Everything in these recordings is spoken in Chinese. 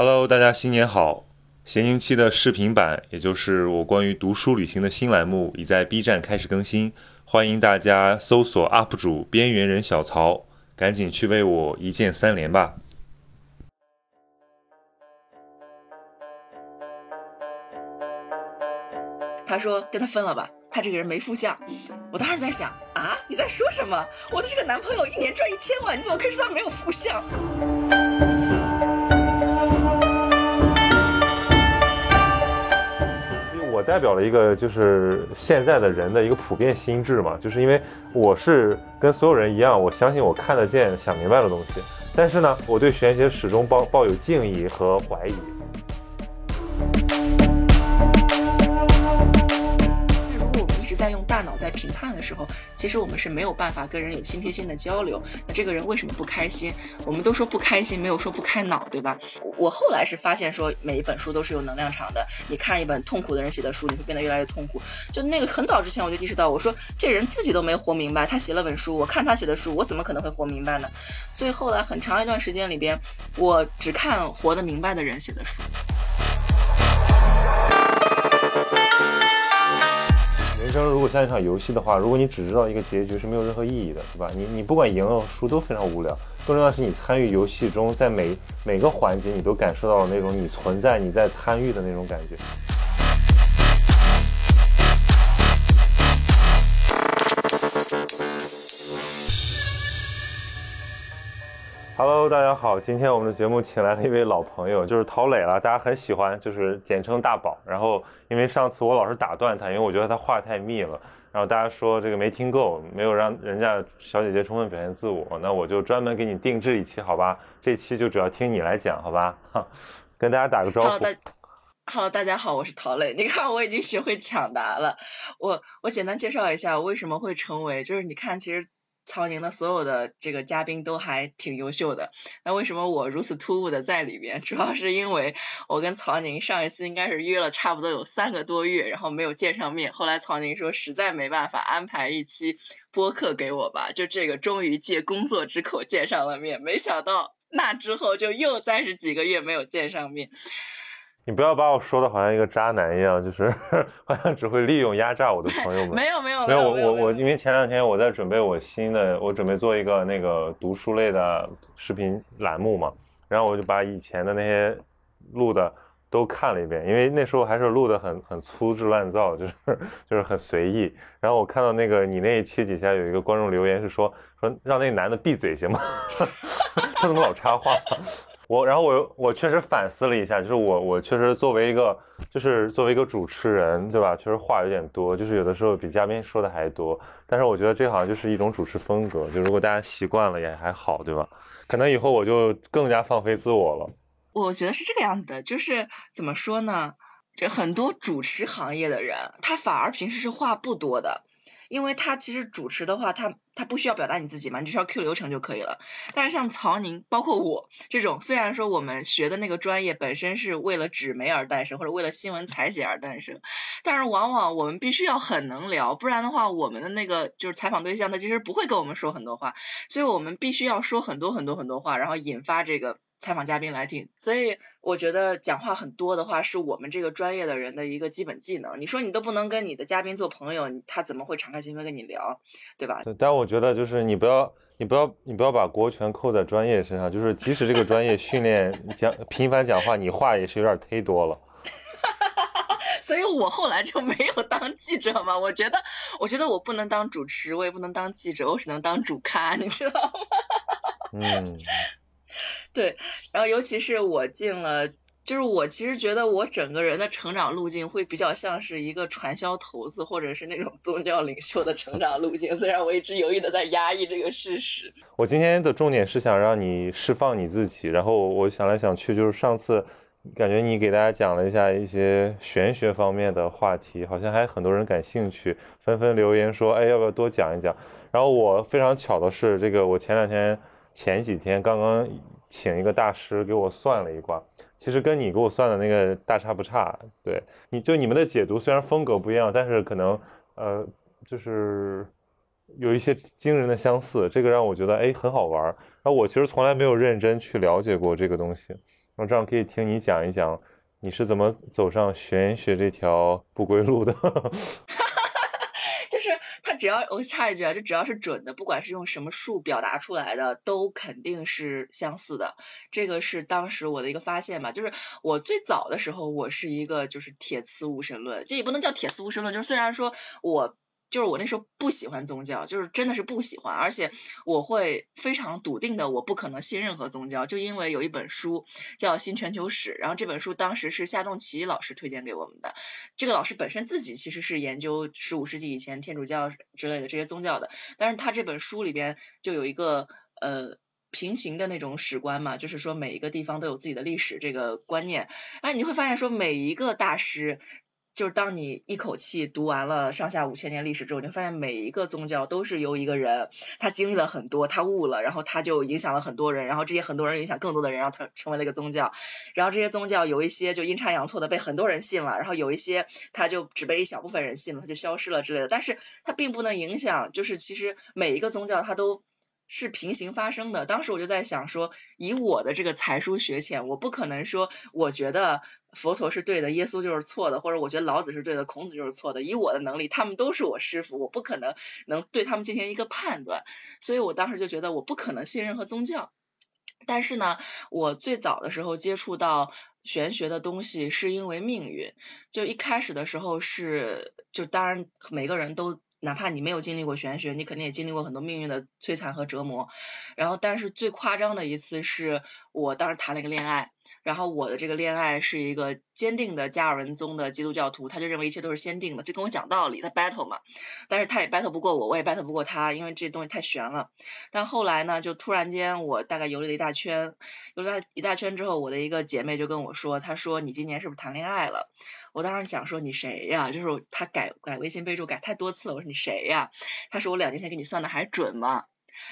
Hello，大家新年好！闲云期的视频版，也就是我关于读书旅行的新栏目，已在 B 站开始更新，欢迎大家搜索 UP 主边缘人小曹，赶紧去为我一键三连吧！他说跟他分了吧，他这个人没负相。我当时在想啊，你在说什么？我的这个男朋友一年赚一千万，你怎么可以说他没有负相？我代表了一个就是现在的人的一个普遍心智嘛，就是因为我是跟所有人一样，我相信我看得见、想明白的东西，但是呢，我对玄学始终抱抱有敬意和怀疑。看的时候，其实我们是没有办法跟人有心贴心的交流。那这个人为什么不开心？我们都说不开心，没有说不开脑，对吧？我后来是发现说，每一本书都是有能量场的。你看一本痛苦的人写的书，你会变得越来越痛苦。就那个很早之前我就意识到，我说这人自己都没活明白，他写了本书，我看他写的书，我怎么可能会活明白呢？所以后来很长一段时间里边，我只看活得明白的人写的书。人生如果像一场游戏的话，如果你只知道一个结局是没有任何意义的，对吧？你你不管赢了输都非常无聊。更重要的是，你参与游戏中，在每每个环节，你都感受到了那种你存在、你在参与的那种感觉。Hello，大家好，今天我们的节目请来了一位老朋友，就是陶磊了，大家很喜欢，就是简称大宝。然后因为上次我老是打断他，因为我觉得他话太密了，然后大家说这个没听够，没有让人家小姐姐充分表现自我，那我就专门给你定制一期，好吧？这期就主要听你来讲，好吧？哈，跟大家打个招呼。Hello，大家好，我是陶磊。你看我已经学会抢答了，我我简单介绍一下我为什么会成为，就是你看其实。曹宁的所有的这个嘉宾都还挺优秀的，那为什么我如此突兀的在里边？主要是因为我跟曹宁上一次应该是约了差不多有三个多月，然后没有见上面。后来曹宁说实在没办法安排一期播客给我吧，就这个终于借工作之口见上了面。没想到那之后就又再是几个月没有见上面。你不要把我说的好像一个渣男一样，就是 好像只会利用压榨我的朋友们。没有没有没有，我我我，因为前两天我在准备我新的，我准备做一个那个读书类的视频栏目嘛，然后我就把以前的那些录的都看了一遍，因为那时候还是录的很很粗制滥造，就是就是很随意。然后我看到那个你那一期底下有一个观众留言是说说让那个男的闭嘴行吗？他怎么老插话？我然后我我确实反思了一下，就是我我确实作为一个就是作为一个主持人，对吧？确实话有点多，就是有的时候比嘉宾说的还多。但是我觉得这好像就是一种主持风格，就如果大家习惯了也还好，对吧？可能以后我就更加放飞自我了。我觉得是这个样子的，就是怎么说呢？这很多主持行业的人，他反而平时是话不多的。因为他其实主持的话，他他不需要表达你自己嘛，你只需要 Q 流程就可以了。但是像曹宁，包括我这种，虽然说我们学的那个专业本身是为了纸媒而诞生，或者为了新闻采写而诞生，但是往往我们必须要很能聊，不然的话，我们的那个就是采访对象，他其实不会跟我们说很多话，所以我们必须要说很多很多很多话，然后引发这个。采访嘉宾来听，所以我觉得讲话很多的话是我们这个专业的人的一个基本技能。你说你都不能跟你的嘉宾做朋友，他怎么会敞开心扉跟你聊，对吧？但我觉得就是你不要，你不要，你不要把国权扣在专业身上。就是即使这个专业训练讲频繁讲话，你话也是有点忒多了。所以我后来就没有当记者嘛。我觉得，我觉得我不能当主持，我也不能当记者，我只能当主咖，你知道吗？嗯。对，然后尤其是我进了，就是我其实觉得我整个人的成长路径会比较像是一个传销头子或者是那种宗教领袖的成长路径，虽然我一直有意的在压抑这个事实。我今天的重点是想让你释放你自己，然后我想来想去，就是上次感觉你给大家讲了一下一些玄学方面的话题，好像还很多人感兴趣，纷纷留言说，哎，要不要多讲一讲？然后我非常巧的是，这个我前两天前几天刚刚。请一个大师给我算了一卦，其实跟你给我算的那个大差不差。对，你就你们的解读虽然风格不一样，但是可能呃就是有一些惊人的相似，这个让我觉得哎很好玩。然后我其实从来没有认真去了解过这个东西，我正好可以听你讲一讲，你是怎么走上玄学这条不归路的。只要我插一句啊，就只要是准的，不管是用什么数表达出来的，都肯定是相似的。这个是当时我的一个发现吧，就是我最早的时候，我是一个就是铁磁无神论，这也不能叫铁磁无神论，就是虽然说我。就是我那时候不喜欢宗教，就是真的是不喜欢，而且我会非常笃定的，我不可能信任何宗教，就因为有一本书叫《新全球史》，然后这本书当时是夏栋奇老师推荐给我们的。这个老师本身自己其实是研究十五世纪以前天主教之类的这些宗教的，但是他这本书里边就有一个呃平行的那种史观嘛，就是说每一个地方都有自己的历史这个观念，哎，你会发现说每一个大师。就是当你一口气读完了上下五千年历史之后，你会发现每一个宗教都是由一个人，他经历了很多，他悟了，然后他就影响了很多人，然后这些很多人影响更多的人，然后他成为了一个宗教。然后这些宗教有一些就阴差阳错的被很多人信了，然后有一些他就只被一小部分人信了，他就消失了之类的。但是它并不能影响，就是其实每一个宗教它都是平行发生的。当时我就在想说，以我的这个才疏学浅，我不可能说我觉得。佛陀是对的，耶稣就是错的，或者我觉得老子是对的，孔子就是错的。以我的能力，他们都是我师傅，我不可能能对他们进行一个判断。所以我当时就觉得我不可能信任何宗教。但是呢，我最早的时候接触到玄学的东西，是因为命运。就一开始的时候是，就当然每个人都。哪怕你没有经历过玄学，你肯定也经历过很多命运的摧残和折磨。然后，但是最夸张的一次是我当时谈了一个恋爱，然后我的这个恋爱是一个坚定的加尔文宗的基督教徒，他就认为一切都是先定的，就跟我讲道理，他 battle 嘛。但是他也 battle 不过我，我也 battle 不过他，因为这东西太悬了。但后来呢，就突然间我大概游了一大圈，游了一大圈之后，我的一个姐妹就跟我说，她说你今年是不是谈恋爱了？我当时想说你谁呀？就是他改改微信备注改太多次了。我说你谁呀？他说我两年前给你算的还准吗？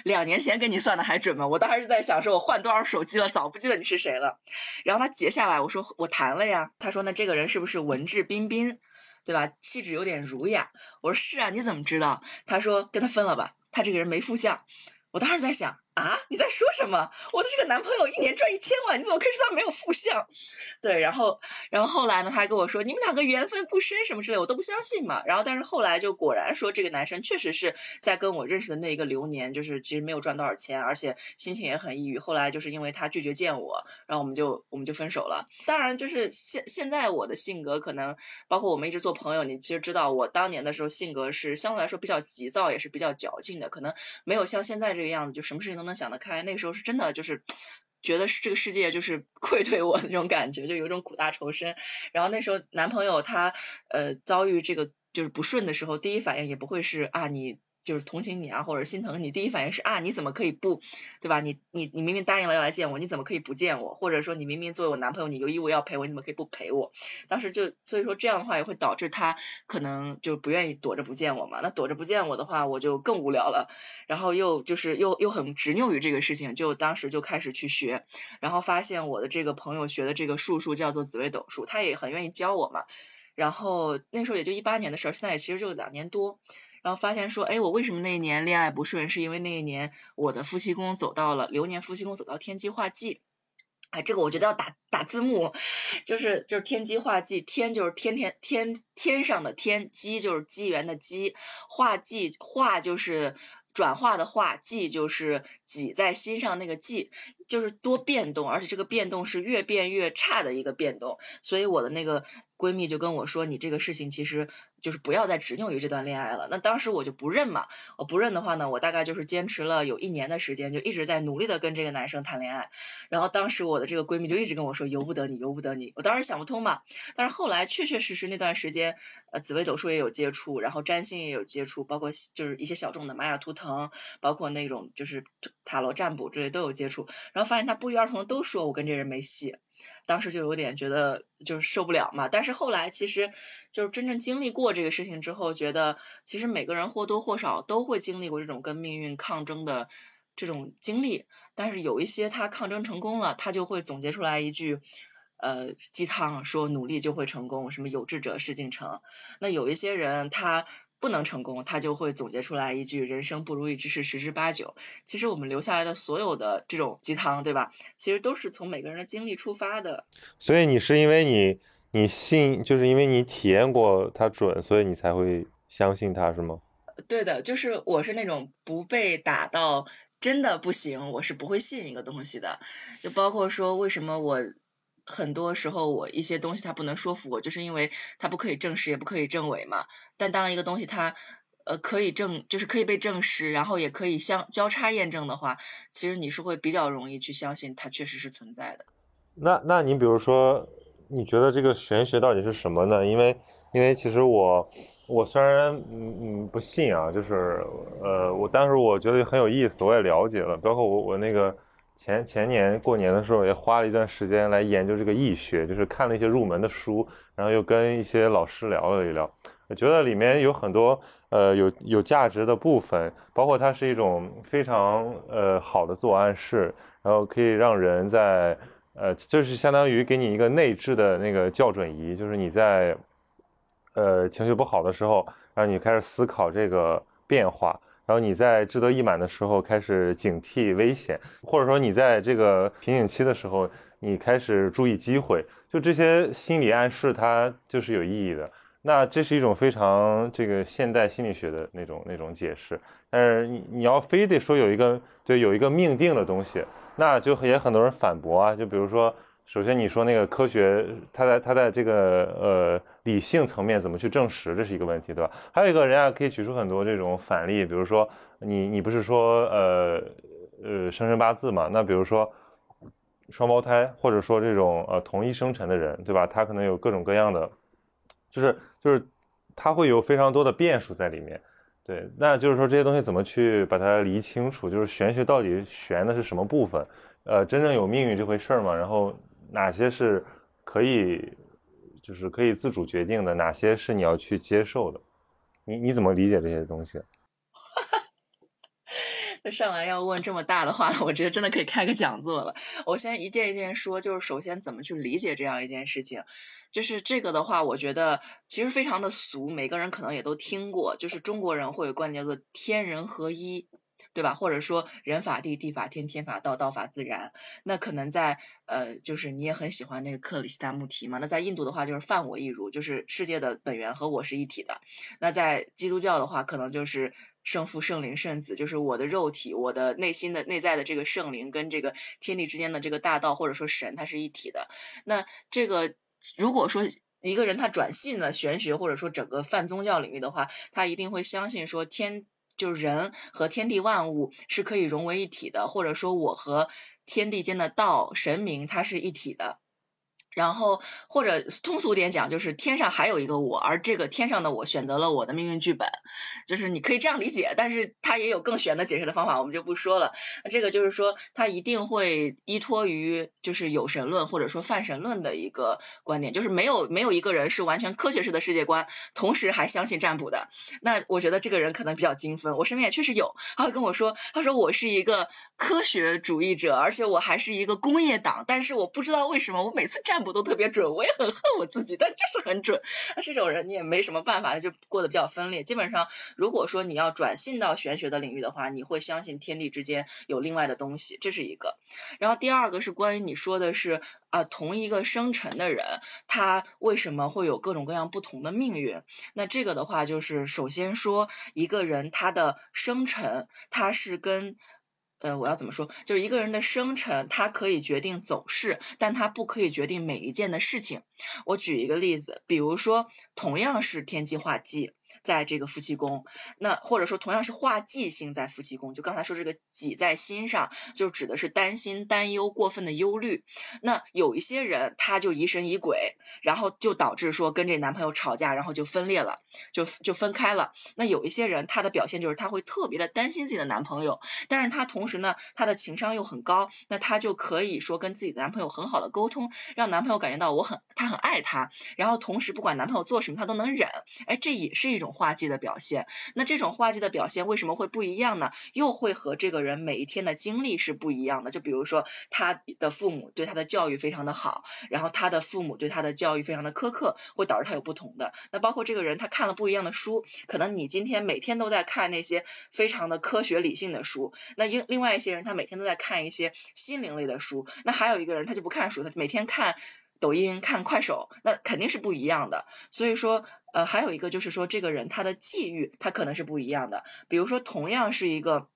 两年前跟你算的还准吗？我当时就在想说我换多少手机了，早不记得你是谁了。然后他截下来我说我谈了呀。他说那这个人是不是文质彬彬，对吧？气质有点儒雅。我说是啊，你怎么知道？他说跟他分了吧，他这个人没副相。我当时在想。啊，你在说什么？我的这个男朋友一年赚一千万，你怎么可以说他没有负相？对，然后，然后后来呢，他还跟我说你们两个缘分不深什么之类，我都不相信嘛。然后，但是后来就果然说这个男生确实是在跟我认识的那一个流年，就是其实没有赚多少钱，而且心情也很抑郁。后来就是因为他拒绝见我，然后我们就我们就分手了。当然，就是现现在我的性格可能包括我们一直做朋友，你其实知道我当年的时候性格是相对来说比较急躁，也是比较矫情的，可能没有像现在这个样子，就什么事情都能想得开，那个时候是真的，就是觉得是这个世界就是 愧对我那种感觉，就有种苦大仇深。然后那时候男朋友他呃遭遇这个就是不顺的时候，第一反应也不会是啊你。就是同情你啊，或者心疼你，第一反应是啊，你怎么可以不，对吧？你你你明明答应了要来见我，你怎么可以不见我？或者说你明明作为我男朋友，你有义务要陪我，你怎么可以不陪我？当时就所以说这样的话也会导致他可能就不愿意躲着不见我嘛。那躲着不见我的话，我就更无聊了。然后又就是又又很执拗于这个事情，就当时就开始去学，然后发现我的这个朋友学的这个术数叫做紫微斗数，他也很愿意教我嘛。然后那时候也就一八年的事儿，现在也其实就两年多。然后发现说，哎，我为什么那一年恋爱不顺？是因为那一年我的夫妻宫走到了流年，夫妻宫走到天机化忌。哎，这个我觉得要打打字幕，就是就是天机化忌，天就是天天天天上的天，机就是机缘的机，化忌化就是转化的化，忌就是挤在心上那个忌，就是多变动，而且这个变动是越变越差的一个变动。所以我的那个。闺蜜就跟我说：“你这个事情其实就是不要再执拗于这段恋爱了。”那当时我就不认嘛，我不认的话呢，我大概就是坚持了有一年的时间，就一直在努力的跟这个男生谈恋爱。然后当时我的这个闺蜜就一直跟我说：“由不得你，由不得你。”我当时想不通嘛。但是后来确确实实那段时间，呃，紫微斗数也有接触，然后占星也有接触，包括就是一些小众的玛雅图腾，包括那种就是塔罗占卜之类都有接触。然后发现他不约而同的都说我跟这人没戏。当时就有点觉得就是受不了嘛，但是后来其实就是真正经历过这个事情之后，觉得其实每个人或多或少都会经历过这种跟命运抗争的这种经历，但是有一些他抗争成功了，他就会总结出来一句呃鸡汤，说努力就会成功，什么有志者事竟成。那有一些人他不能成功，他就会总结出来一句“人生不如意之事十之八九”。其实我们留下来的所有的这种鸡汤，对吧？其实都是从每个人的经历出发的。所以你是因为你你信，就是因为你体验过它准，所以你才会相信它是吗？对的，就是我是那种不被打到真的不行，我是不会信一个东西的。就包括说为什么我。很多时候，我一些东西它不能说服我，就是因为它不可以证实，也不可以证伪嘛。但当一个东西它呃可以证，就是可以被证实，然后也可以相交叉验证的话，其实你是会比较容易去相信它确实是存在的。那那你比如说，你觉得这个玄学到底是什么呢？因为因为其实我我虽然嗯嗯不信啊，就是呃我但是我觉得很有意思，我也了解了，包括我我那个。前前年过年的时候，也花了一段时间来研究这个易学，就是看了一些入门的书，然后又跟一些老师聊了一聊。我觉得里面有很多呃有有价值的部分，包括它是一种非常呃好的自我暗示，然后可以让人在呃就是相当于给你一个内置的那个校准仪，就是你在呃情绪不好的时候，让你开始思考这个变化。然后你在志得意满的时候开始警惕危险，或者说你在这个瓶颈期的时候，你开始注意机会，就这些心理暗示，它就是有意义的。那这是一种非常这个现代心理学的那种那种解释。但是你你要非得说有一个对有一个命定的东西，那就也很多人反驳啊。就比如说。首先，你说那个科学，它在它在这个呃理性层面怎么去证实，这是一个问题，对吧？还有一个人家可以举出很多这种反例，比如说你你不是说呃呃生辰八字嘛？那比如说双胞胎，或者说这种呃同一生辰的人，对吧？他可能有各种各样的，就是就是他会有非常多的变数在里面，对。那就是说这些东西怎么去把它理清楚？就是玄学到底玄的是什么部分？呃，真正有命运这回事儿吗？然后。哪些是可以，就是可以自主决定的？哪些是你要去接受的？你你怎么理解这些东西？那上来要问这么大的话，我觉得真的可以开个讲座了。我先一件一件说，就是首先怎么去理解这样一件事情，就是这个的话，我觉得其实非常的俗，每个人可能也都听过，就是中国人会有观念叫做天人合一。对吧？或者说人法地，地法天，天法道，道法自然。那可能在呃，就是你也很喜欢那个克里斯塔穆提嘛。那在印度的话，就是犯我亦如，就是世界的本源和我是一体的。那在基督教的话，可能就是圣父、圣灵、圣子，就是我的肉体，我的内心的内在的这个圣灵跟这个天地之间的这个大道或者说神，它是一体的。那这个如果说一个人他转信了玄学，或者说整个泛宗教领域的话，他一定会相信说天。就是人和天地万物是可以融为一体的，或者说我和天地间的道神明它是一体的。然后或者通俗点讲，就是天上还有一个我，而这个天上的我选择了我的命运剧本，就是你可以这样理解，但是它也有更玄的解释的方法，我们就不说了。那这个就是说，它一定会依托于就是有神论或者说泛神论的一个观点，就是没有没有一个人是完全科学式的世界观，同时还相信占卜的。那我觉得这个人可能比较精分，我身边也确实有，他会跟我说，他说我是一个科学主义者，而且我还是一个工业党，但是我不知道为什么我每次占卜我。都特别准，我也很恨我自己，但就是很准。那这种人你也没什么办法，就过得比较分裂。基本上，如果说你要转信到玄学的领域的话，你会相信天地之间有另外的东西，这是一个。然后第二个是关于你说的是啊，同一个生辰的人，他为什么会有各种各样不同的命运？那这个的话，就是首先说一个人他的生辰，他是跟。呃，我要怎么说？就是一个人的生辰，他可以决定走势，但他不可以决定每一件的事情。我举一个例子，比如说，同样是天机化忌。在这个夫妻宫，那或者说同样是化忌星在夫妻宫，就刚才说这个己在心上，就指的是担心、担忧、过分的忧虑。那有一些人他就疑神疑鬼，然后就导致说跟这男朋友吵架，然后就分裂了，就就分开了。那有一些人他的表现就是他会特别的担心自己的男朋友，但是他同时呢他的情商又很高，那他就可以说跟自己的男朋友很好的沟通，让男朋友感觉到我很他很爱他，然后同时不管男朋友做什么他都能忍，哎，这也是。这种画技的表现。那这种画技的表现为什么会不一样呢？又会和这个人每一天的经历是不一样的。就比如说他的父母对他的教育非常的好，然后他的父母对他的教育非常的苛刻，会导致他有不同的。那包括这个人他看了不一样的书，可能你今天每天都在看那些非常的科学理性的书，那另另外一些人他每天都在看一些心灵类的书，那还有一个人他就不看书，他每天看。抖音看快手，那肯定是不一样的。所以说，呃，还有一个就是说，这个人他的际遇他可能是不一样的。比如说，同样是一个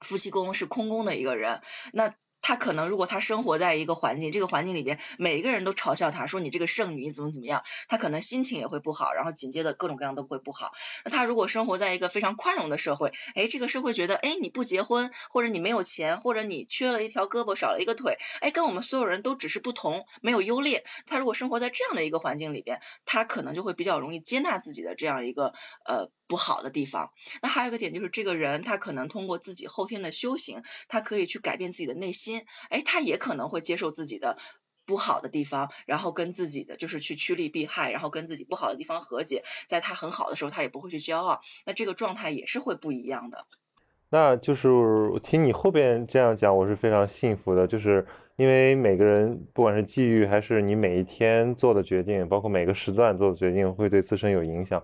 夫妻宫是空宫的一个人，那。他可能如果他生活在一个环境，这个环境里边每一个人都嘲笑他说你这个剩女你怎么怎么样，他可能心情也会不好，然后紧接着各种各样都会不好。那他如果生活在一个非常宽容的社会，哎，这个社会觉得哎你不结婚，或者你没有钱，或者你缺了一条胳膊少了一个腿，哎，跟我们所有人都只是不同，没有优劣。他如果生活在这样的一个环境里边，他可能就会比较容易接纳自己的这样一个呃。不好的地方，那还有一个点就是，这个人他可能通过自己后天的修行，他可以去改变自己的内心，哎，他也可能会接受自己的不好的地方，然后跟自己的就是去趋利避害，然后跟自己不好的地方和解，在他很好的时候，他也不会去骄傲，那这个状态也是会不一样的。那就是我听你后边这样讲，我是非常幸福的，就是因为每个人不管是际遇还是你每一天做的决定，包括每个时段做的决定，会对自身有影响。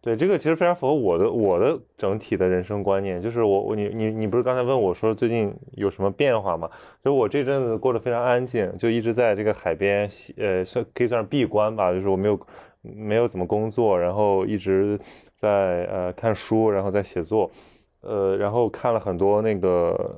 对这个其实非常符合我的我的整体的人生观念，就是我我你你你不是刚才问我说最近有什么变化吗？就我这阵子过得非常安静，就一直在这个海边，呃，算可以算是闭关吧，就是我没有没有怎么工作，然后一直在呃看书，然后在写作，呃，然后看了很多那个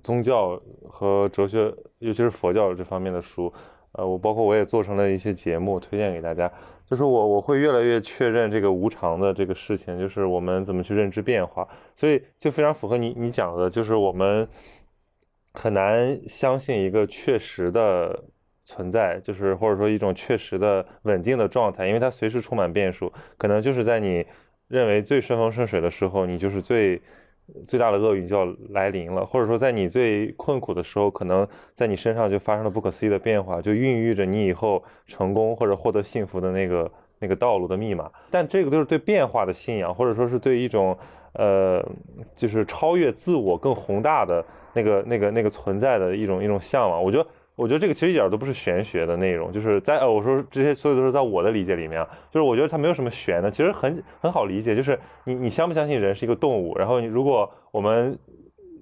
宗教和哲学，尤其是佛教这方面的书，呃，我包括我也做成了一些节目推荐给大家。就是我我会越来越确认这个无常的这个事情，就是我们怎么去认知变化，所以就非常符合你你讲的，就是我们很难相信一个确实的存在，就是或者说一种确实的稳定的状态，因为它随时充满变数，可能就是在你认为最顺风顺水的时候，你就是最。最大的厄运就要来临了，或者说在你最困苦的时候，可能在你身上就发生了不可思议的变化，就孕育着你以后成功或者获得幸福的那个那个道路的密码。但这个都是对变化的信仰，或者说是对一种呃，就是超越自我更宏大的那个那个那个存在的一种一种向往。我觉得。我觉得这个其实一点都不是玄学的内容，就是在呃，我说这些所有都是在我的理解里面啊，就是我觉得它没有什么玄的，其实很很好理解，就是你你相不相信人是一个动物，然后你如果我们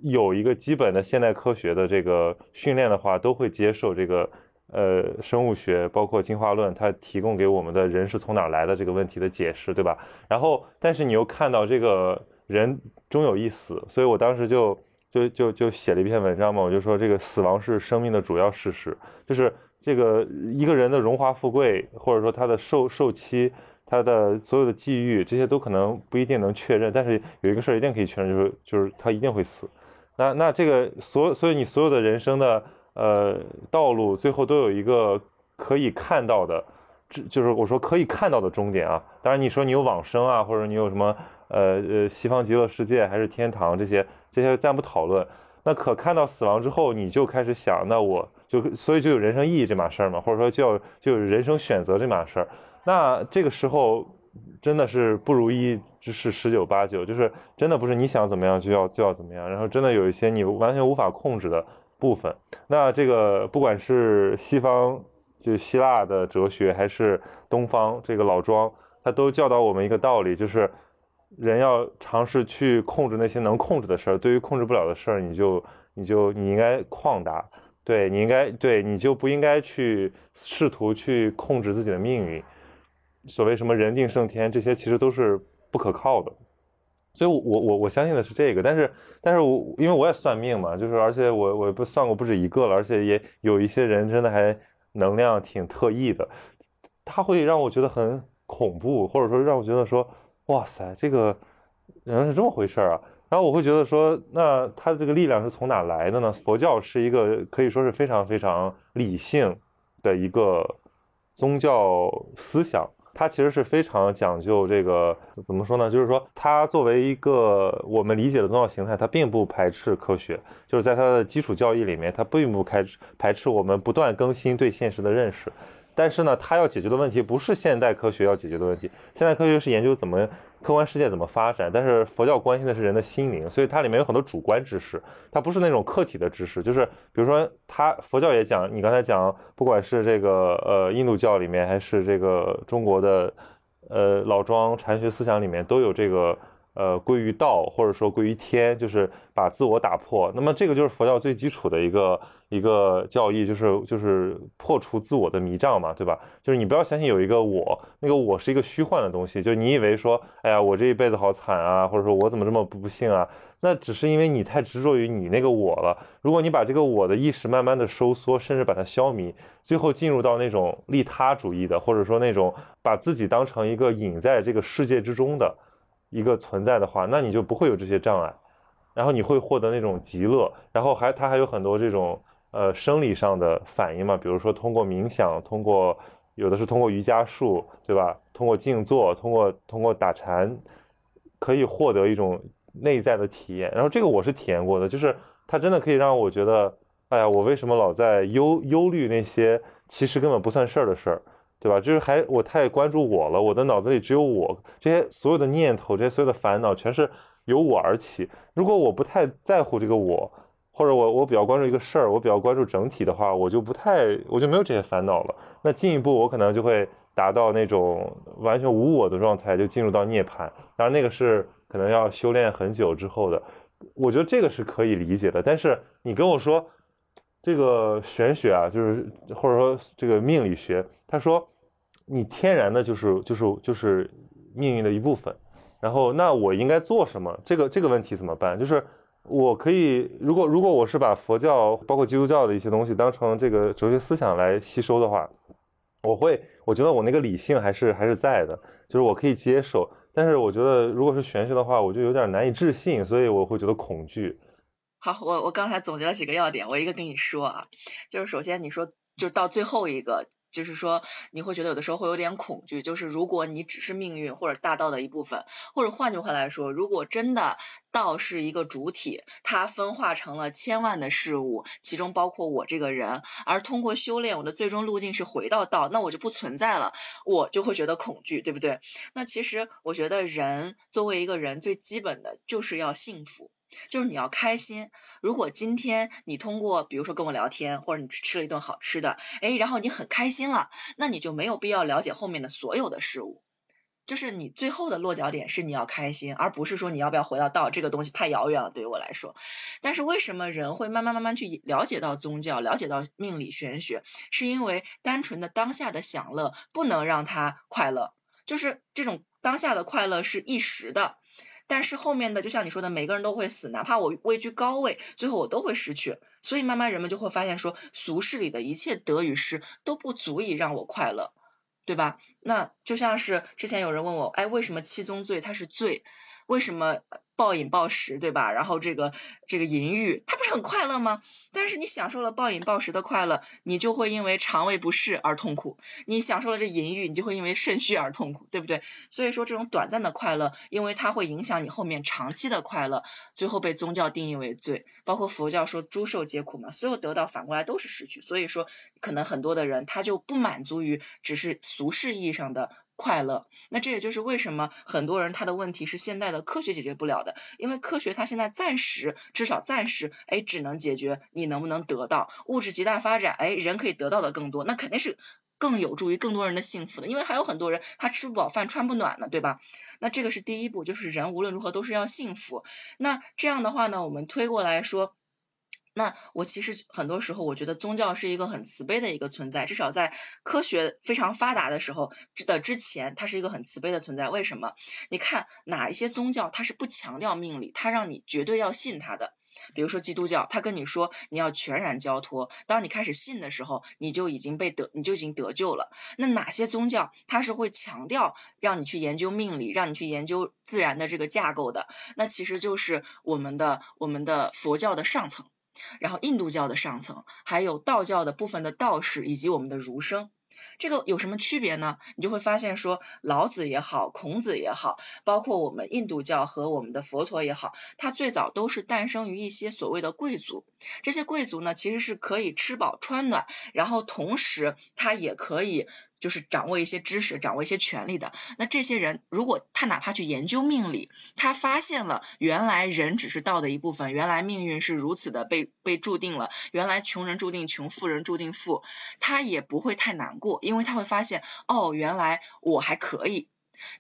有一个基本的现代科学的这个训练的话，都会接受这个呃生物学，包括进化论，它提供给我们的人是从哪来的这个问题的解释，对吧？然后但是你又看到这个人终有一死，所以我当时就。就就就写了一篇文章嘛，我就说这个死亡是生命的主要事实，就是这个一个人的荣华富贵，或者说他的寿寿期，他的所有的际遇，这些都可能不一定能确认，但是有一个事儿一定可以确认，就是就是他一定会死。那那这个所所以你所有的人生的呃道路，最后都有一个可以看到的，这就是我说可以看到的终点啊。当然你说你有往生啊，或者你有什么呃呃西方极乐世界还是天堂这些。这些暂不讨论，那可看到死亡之后，你就开始想，那我就所以就有人生意义这码事儿嘛，或者说就要就有人生选择这码事儿。那这个时候真的是不如意之事十九八九，就是真的不是你想怎么样就要就要怎么样，然后真的有一些你完全无法控制的部分。那这个不管是西方就希腊的哲学，还是东方这个老庄，他都教导我们一个道理，就是。人要尝试去控制那些能控制的事儿，对于控制不了的事儿，你就你就你应该旷达，对你应该对你就不应该去试图去控制自己的命运。所谓什么人定胜天，这些其实都是不可靠的。所以，我我我相信的是这个，但是但是我因为我也算命嘛，就是而且我我不算过不止一个了，而且也有一些人真的还能量挺特异的，他会让我觉得很恐怖，或者说让我觉得说。哇塞，这个原来是这么回事啊！然后我会觉得说，那他的这个力量是从哪来的呢？佛教是一个可以说是非常非常理性的一个宗教思想，它其实是非常讲究这个怎么说呢？就是说，它作为一个我们理解的宗教形态，它并不排斥科学，就是在它的基础教义里面，它并不排排斥我们不断更新对现实的认识。但是呢，它要解决的问题不是现代科学要解决的问题，现代科学是研究怎么客观世界怎么发展，但是佛教关心的是人的心灵，所以它里面有很多主观知识，它不是那种客体的知识，就是比如说，它佛教也讲，你刚才讲，不管是这个呃印度教里面，还是这个中国的呃老庄禅学思想里面，都有这个。呃，归于道，或者说归于天，就是把自我打破。那么这个就是佛教最基础的一个一个教义，就是就是破除自我的迷障嘛，对吧？就是你不要相信有一个我，那个我是一个虚幻的东西。就你以为说，哎呀，我这一辈子好惨啊，或者说我怎么这么不幸啊？那只是因为你太执着于你那个我了。如果你把这个我的意识慢慢的收缩，甚至把它消弭，最后进入到那种利他主义的，或者说那种把自己当成一个隐在这个世界之中的。一个存在的话，那你就不会有这些障碍，然后你会获得那种极乐，然后还它还有很多这种呃生理上的反应嘛，比如说通过冥想，通过有的是通过瑜伽术，对吧？通过静坐，通过通过打禅，可以获得一种内在的体验。然后这个我是体验过的，就是它真的可以让我觉得，哎呀，我为什么老在忧忧虑那些其实根本不算事儿的事儿？对吧？就是还我太关注我了，我的脑子里只有我，这些所有的念头，这些所有的烦恼，全是由我而起。如果我不太在乎这个我，或者我我比较关注一个事儿，我比较关注整体的话，我就不太，我就没有这些烦恼了。那进一步，我可能就会达到那种完全无我的状态，就进入到涅槃。当然，那个是可能要修炼很久之后的。我觉得这个是可以理解的。但是你跟我说这个玄学啊，就是或者说这个命理学，他说。你天然的就是就是就是命运的一部分，然后那我应该做什么？这个这个问题怎么办？就是我可以，如果如果我是把佛教包括基督教的一些东西当成这个哲学思想来吸收的话，我会我觉得我那个理性还是还是在的，就是我可以接受。但是我觉得如果是玄学的话，我就有点难以置信，所以我会觉得恐惧。好，我我刚才总结了几个要点，我一个跟你说啊，就是首先你说就到最后一个。就是说，你会觉得有的时候会有点恐惧。就是如果你只是命运或者大道的一部分，或者换句话来说，如果真的道是一个主体，它分化成了千万的事物，其中包括我这个人，而通过修炼，我的最终路径是回到道，那我就不存在了，我就会觉得恐惧，对不对？那其实我觉得人作为一个人，最基本的就是要幸福。就是你要开心。如果今天你通过，比如说跟我聊天，或者你去吃了一顿好吃的，哎，然后你很开心了，那你就没有必要了解后面的所有的事物。就是你最后的落脚点是你要开心，而不是说你要不要回到道这个东西太遥远了，对于我来说。但是为什么人会慢慢慢慢去了解到宗教，了解到命理玄学，是因为单纯的当下的享乐不能让他快乐，就是这种当下的快乐是一时的。但是后面的，就像你说的，每个人都会死，哪怕我位居高位，最后我都会失去。所以慢慢人们就会发现，说俗世里的一切得与失都不足以让我快乐，对吧？那就像是之前有人问我，哎，为什么七宗罪它是罪？为什么？暴饮暴食，对吧？然后这个这个淫欲，它不是很快乐吗？但是你享受了暴饮暴食的快乐，你就会因为肠胃不适而痛苦；你享受了这淫欲，你就会因为肾虚而痛苦，对不对？所以说这种短暂的快乐，因为它会影响你后面长期的快乐，最后被宗教定义为罪。包括佛教说诸受皆苦嘛，所有得到反过来都是失去。所以说，可能很多的人他就不满足于只是俗世意义上的。快乐，那这也就是为什么很多人他的问题是现代的科学解决不了的，因为科学它现在暂时至少暂时，哎，只能解决你能不能得到物质极大发展，哎，人可以得到的更多，那肯定是更有助于更多人的幸福的，因为还有很多人他吃不饱饭穿不暖呢，对吧？那这个是第一步，就是人无论如何都是要幸福。那这样的话呢，我们推过来说。那我其实很多时候，我觉得宗教是一个很慈悲的一个存在，至少在科学非常发达的时候的之前，它是一个很慈悲的存在。为什么？你看哪一些宗教，它是不强调命理，它让你绝对要信它的。比如说基督教，他跟你说你要全然交托，当你开始信的时候，你就已经被得，你就已经得救了。那哪些宗教它是会强调让你去研究命理，让你去研究自然的这个架构的？那其实就是我们的我们的佛教的上层。然后印度教的上层，还有道教的部分的道士，以及我们的儒生，这个有什么区别呢？你就会发现说，老子也好，孔子也好，包括我们印度教和我们的佛陀也好，它最早都是诞生于一些所谓的贵族。这些贵族呢，其实是可以吃饱穿暖，然后同时他也可以。就是掌握一些知识，掌握一些权利的。那这些人，如果他哪怕去研究命理，他发现了原来人只是道的一部分，原来命运是如此的被被注定了，原来穷人注定穷，富人注定富，他也不会太难过，因为他会发现，哦，原来我还可以。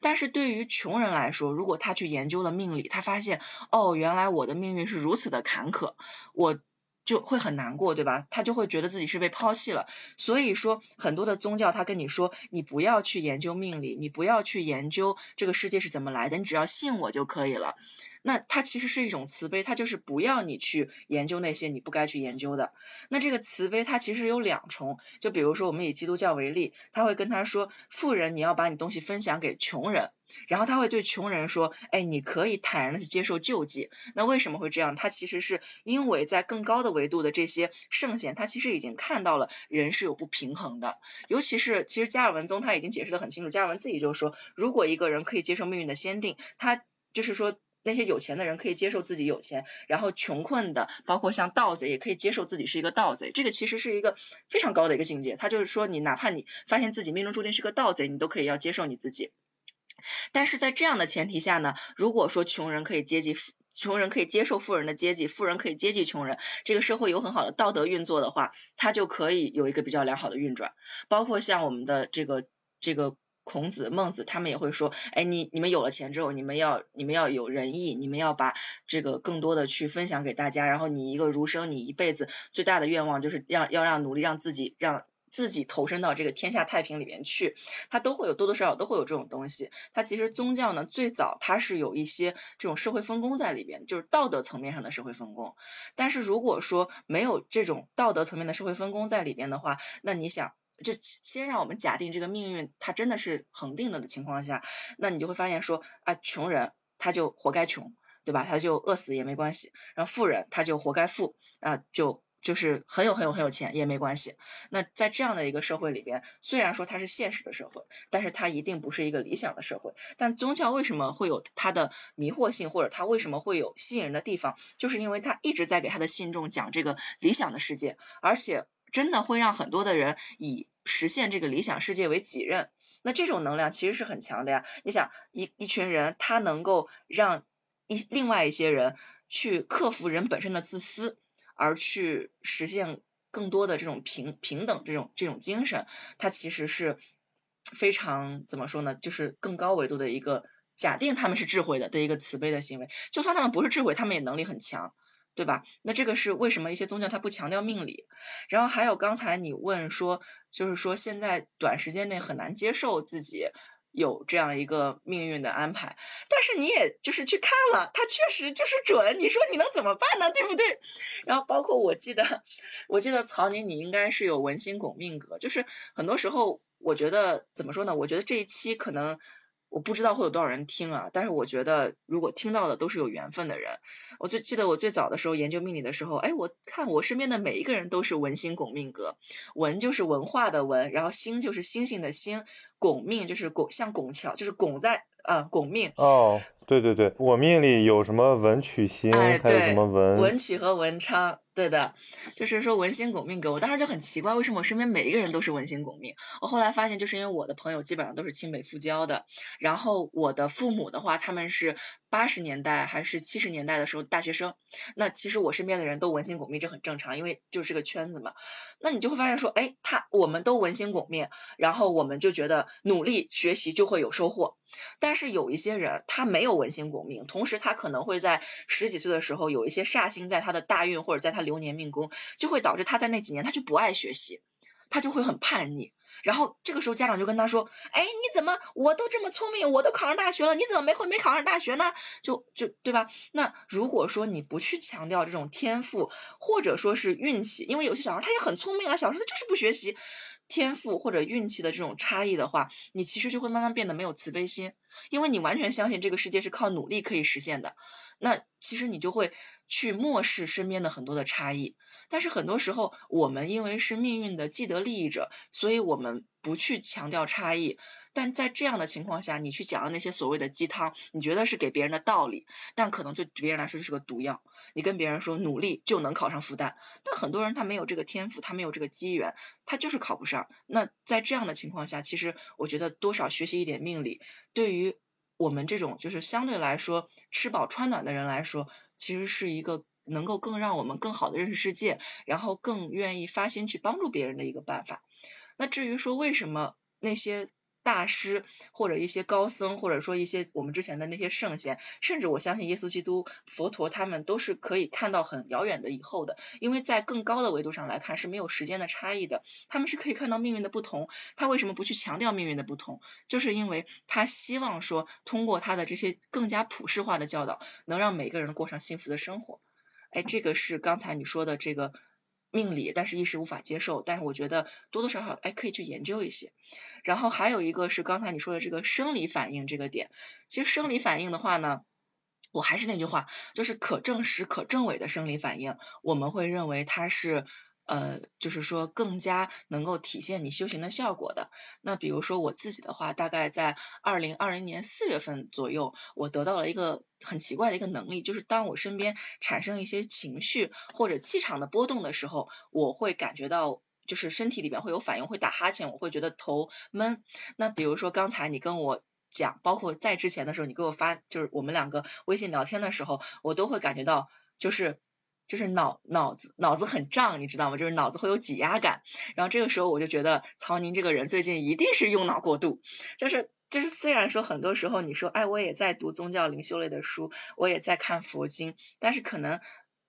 但是对于穷人来说，如果他去研究了命理，他发现，哦，原来我的命运是如此的坎坷，我。就会很难过，对吧？他就会觉得自己是被抛弃了。所以说，很多的宗教他跟你说，你不要去研究命理，你不要去研究这个世界是怎么来的，你只要信我就可以了。那它其实是一种慈悲，它就是不要你去研究那些你不该去研究的。那这个慈悲它其实有两重，就比如说我们以基督教为例，他会跟他说，富人你要把你东西分享给穷人，然后他会对穷人说，哎，你可以坦然的去接受救济。那为什么会这样？他其实是因为在更高的维度的这些圣贤，他其实已经看到了人是有不平衡的，尤其是其实加尔文宗他已经解释的很清楚，加尔文自己就说，如果一个人可以接受命运的先定，他就是说。那些有钱的人可以接受自己有钱，然后穷困的，包括像盗贼，也可以接受自己是一个盗贼。这个其实是一个非常高的一个境界。他就是说，你哪怕你发现自己命中注定是个盗贼，你都可以要接受你自己。但是在这样的前提下呢，如果说穷人可以阶级，穷人可以接受富人的阶级，富人可以接济穷人，这个社会有很好的道德运作的话，它就可以有一个比较良好的运转。包括像我们的这个这个。孔子、孟子他们也会说，哎，你你们有了钱之后，你们要你们要有仁义，你们要把这个更多的去分享给大家。然后你一个儒生，你一辈子最大的愿望就是让要让努力让自己让自己投身到这个天下太平里面去。他都会有多多少少都会有这种东西。他其实宗教呢，最早它是有一些这种社会分工在里边，就是道德层面上的社会分工。但是如果说没有这种道德层面的社会分工在里边的话，那你想？就先让我们假定这个命运它真的是恒定的的情况下，那你就会发现说啊，穷人他就活该穷，对吧？他就饿死也没关系。然后富人他就活该富啊，就就是很有很有很有钱也没关系。那在这样的一个社会里边，虽然说它是现实的社会，但是它一定不是一个理想的社会。但宗教为什么会有它的迷惑性，或者它为什么会有吸引人的地方，就是因为它一直在给他的信众讲这个理想的世界，而且真的会让很多的人以。实现这个理想世界为己任，那这种能量其实是很强的呀。你想，一一群人，他能够让一另外一些人去克服人本身的自私，而去实现更多的这种平平等这种这种精神，它其实是非常怎么说呢？就是更高维度的一个假定，他们是智慧的的一个慈悲的行为。就算他们不是智慧，他们也能力很强。对吧？那这个是为什么一些宗教它不强调命理？然后还有刚才你问说，就是说现在短时间内很难接受自己有这样一个命运的安排，但是你也就是去看了，它确实就是准，你说你能怎么办呢？对不对？然后包括我记得，我记得曹宁你应该是有文心拱命格，就是很多时候我觉得怎么说呢？我觉得这一期可能。我不知道会有多少人听啊，但是我觉得如果听到的都是有缘分的人。我就记得我最早的时候研究命理的时候，哎，我看我身边的每一个人都是文星拱命格，文就是文化的文，然后星就是星星的星，拱命就是拱像拱桥，就是拱在啊拱命。哦，对对对，我命里有什么文曲星，还有什么文文曲和文昌。对的，就是说文心拱命格，我当时就很奇怪，为什么我身边每一个人都是文心拱命？我后来发现，就是因为我的朋友基本上都是清北复交的，然后我的父母的话，他们是八十年代还是七十年代的时候大学生，那其实我身边的人都文心拱命，这很正常，因为就是个圈子嘛。那你就会发现说，哎，他我们都文心拱命，然后我们就觉得努力学习就会有收获。但是有一些人他没有文心拱命，同时他可能会在十几岁的时候有一些煞星在他的大运或者在他流年命宫，就会导致他在那几年他就不爱学习，他就会很叛逆。然后这个时候家长就跟他说：“哎，你怎么我都这么聪明，我都考上大学了，你怎么没会没考上大学呢？”就就对吧？那如果说你不去强调这种天赋或者说是运气，因为有些小孩他也很聪明啊，小时候他就是不学习。天赋或者运气的这种差异的话，你其实就会慢慢变得没有慈悲心，因为你完全相信这个世界是靠努力可以实现的，那其实你就会去漠视身边的很多的差异。但是很多时候，我们因为是命运的既得利益者，所以我们不去强调差异。但在这样的情况下，你去讲的那些所谓的鸡汤，你觉得是给别人的道理，但可能对别人来说就是个毒药。你跟别人说努力就能考上复旦，但很多人他没有这个天赋，他没有这个机缘，他就是考不上。那在这样的情况下，其实我觉得多少学习一点命理，对于我们这种就是相对来说吃饱穿暖的人来说，其实是一个。能够更让我们更好的认识世界，然后更愿意发心去帮助别人的一个办法。那至于说为什么那些大师或者一些高僧，或者说一些我们之前的那些圣贤，甚至我相信耶稣基督、佛陀他们都是可以看到很遥远的以后的，因为在更高的维度上来看是没有时间的差异的，他们是可以看到命运的不同。他为什么不去强调命运的不同？就是因为他希望说通过他的这些更加普世化的教导，能让每个人过上幸福的生活。哎，这个是刚才你说的这个命理，但是一时无法接受。但是我觉得多多少少哎可以去研究一些。然后还有一个是刚才你说的这个生理反应这个点，其实生理反应的话呢，我还是那句话，就是可证实、可证伪的生理反应，我们会认为它是。呃，就是说更加能够体现你修行的效果的。那比如说我自己的话，大概在二零二零年四月份左右，我得到了一个很奇怪的一个能力，就是当我身边产生一些情绪或者气场的波动的时候，我会感觉到就是身体里边会有反应，会打哈欠，我会觉得头闷。那比如说刚才你跟我讲，包括在之前的时候，你给我发就是我们两个微信聊天的时候，我都会感觉到就是。就是脑脑子脑子很胀，你知道吗？就是脑子会有挤压感。然后这个时候我就觉得曹宁这个人最近一定是用脑过度。就是就是虽然说很多时候你说哎我也在读宗教灵修类的书，我也在看佛经，但是可能。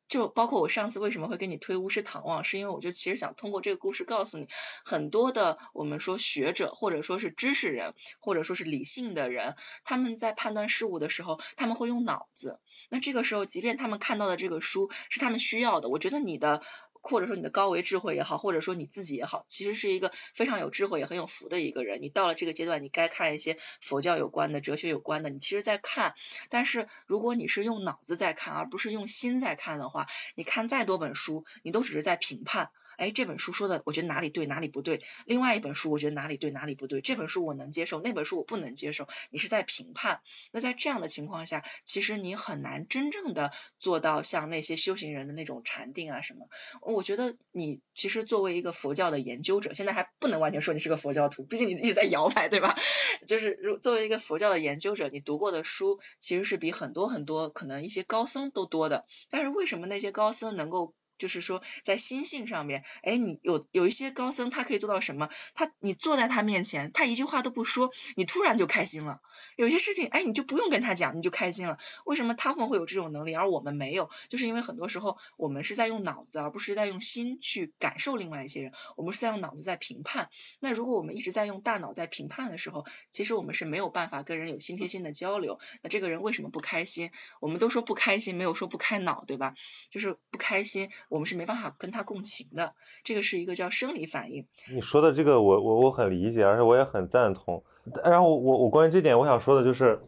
就包括我上次为什么会给你推巫师唐望，是因为我就其实想通过这个故事告诉你，很多的我们说学者或者说是知识人或者说是理性的人，他们在判断事物的时候，他们会用脑子。那这个时候，即便他们看到的这个书是他们需要的，我觉得你的。或者说你的高维智慧也好，或者说你自己也好，其实是一个非常有智慧也很有福的一个人。你到了这个阶段，你该看一些佛教有关的、哲学有关的，你其实在看。但是如果你是用脑子在看，而不是用心在看的话，你看再多本书，你都只是在评判。哎，这本书说的，我觉得哪里对，哪里不对。另外一本书，我觉得哪里对，哪里不对。这本书我能接受，那本书我不能接受。你是在评判。那在这样的情况下，其实你很难真正的做到像那些修行人的那种禅定啊什么。我觉得你其实作为一个佛教的研究者，现在还不能完全说你是个佛教徒，毕竟你一直在摇摆，对吧？就是如作为一个佛教的研究者，你读过的书其实是比很多很多可能一些高僧都多的。但是为什么那些高僧能够？就是说，在心性上面，哎，你有有一些高僧，他可以做到什么？他你坐在他面前，他一句话都不说，你突然就开心了。有些事情，哎，你就不用跟他讲，你就开心了。为什么他们会有这种能力，而我们没有？就是因为很多时候我们是在用脑子，而不是在用心去感受另外一些人。我们是在用脑子在评判。那如果我们一直在用大脑在评判的时候，其实我们是没有办法跟人有心贴心的交流。那这个人为什么不开心？我们都说不开心，没有说不开脑，对吧？就是不开心。我们是没办法跟他共情的，这个是一个叫生理反应。你说的这个，我我我很理解，而且我也很赞同。然后我我关于这点，我想说的就是，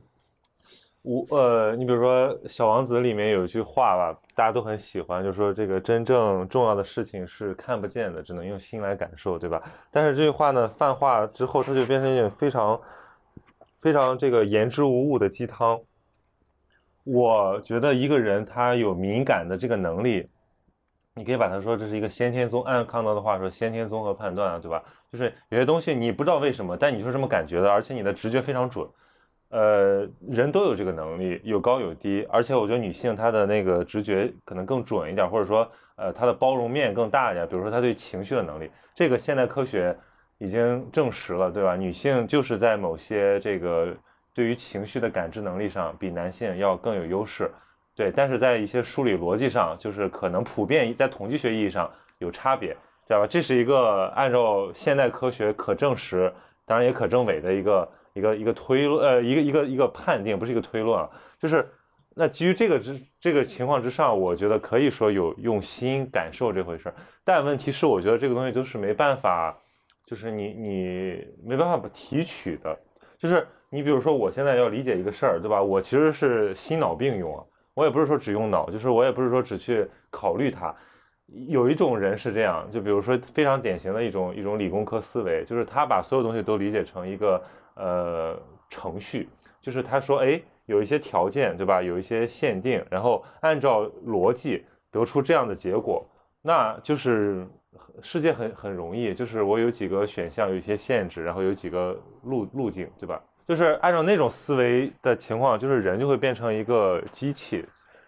我呃，你比如说《小王子》里面有一句话吧，大家都很喜欢，就说这个真正重要的事情是看不见的，只能用心来感受，对吧？但是这句话呢，泛化之后，它就变成一种非常非常这个言之无物的鸡汤。我觉得一个人他有敏感的这个能力。你可以把它说这是一个先天综，按康德的话说，先天综合判断啊，对吧？就是有些东西你不知道为什么，但你就是这么感觉的，而且你的直觉非常准。呃，人都有这个能力，有高有低，而且我觉得女性她的那个直觉可能更准一点，或者说呃她的包容面更大一点。比如说她对情绪的能力，这个现代科学已经证实了，对吧？女性就是在某些这个对于情绪的感知能力上，比男性要更有优势。对，但是在一些梳理逻辑上，就是可能普遍在统计学意义上有差别，知道吧？这是一个按照现代科学可证实，当然也可证伪的一个一个一个推论，呃，一个一个一个判定，不是一个推论啊。就是那基于这个之这个情况之上，我觉得可以说有用心感受这回事儿。但问题是，我觉得这个东西都是没办法就是你你没办法提取的，就是你比如说我现在要理解一个事儿，对吧？我其实是心脑并用啊，我也不是说只用脑，就是我也不是说只去考虑它。有一种人是这样，就比如说非常典型的一种一种理工科思维，就是他把所有东西都理解成一个呃程序，就是他说，哎，有一些条件，对吧？有一些限定，然后按照逻辑得出这样的结果，那就是世界很很容易，就是我有几个选项，有一些限制，然后有几个路路径，对吧？就是按照那种思维的情况，就是人就会变成一个机器，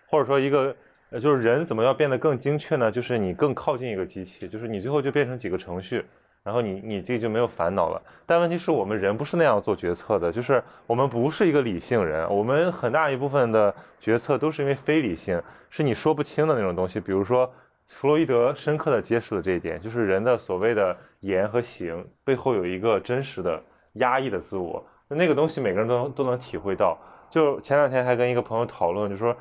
或者说一个。就是人怎么要变得更精确呢？就是你更靠近一个机器，就是你最后就变成几个程序，然后你你这就没有烦恼了。但问题是我们人不是那样做决策的，就是我们不是一个理性人，我们很大一部分的决策都是因为非理性，是你说不清的那种东西。比如说，弗洛伊德深刻的揭示了这一点，就是人的所谓的言和行背后有一个真实的压抑的自我，那个东西每个人都都能体会到。就前两天还跟一个朋友讨论，就说。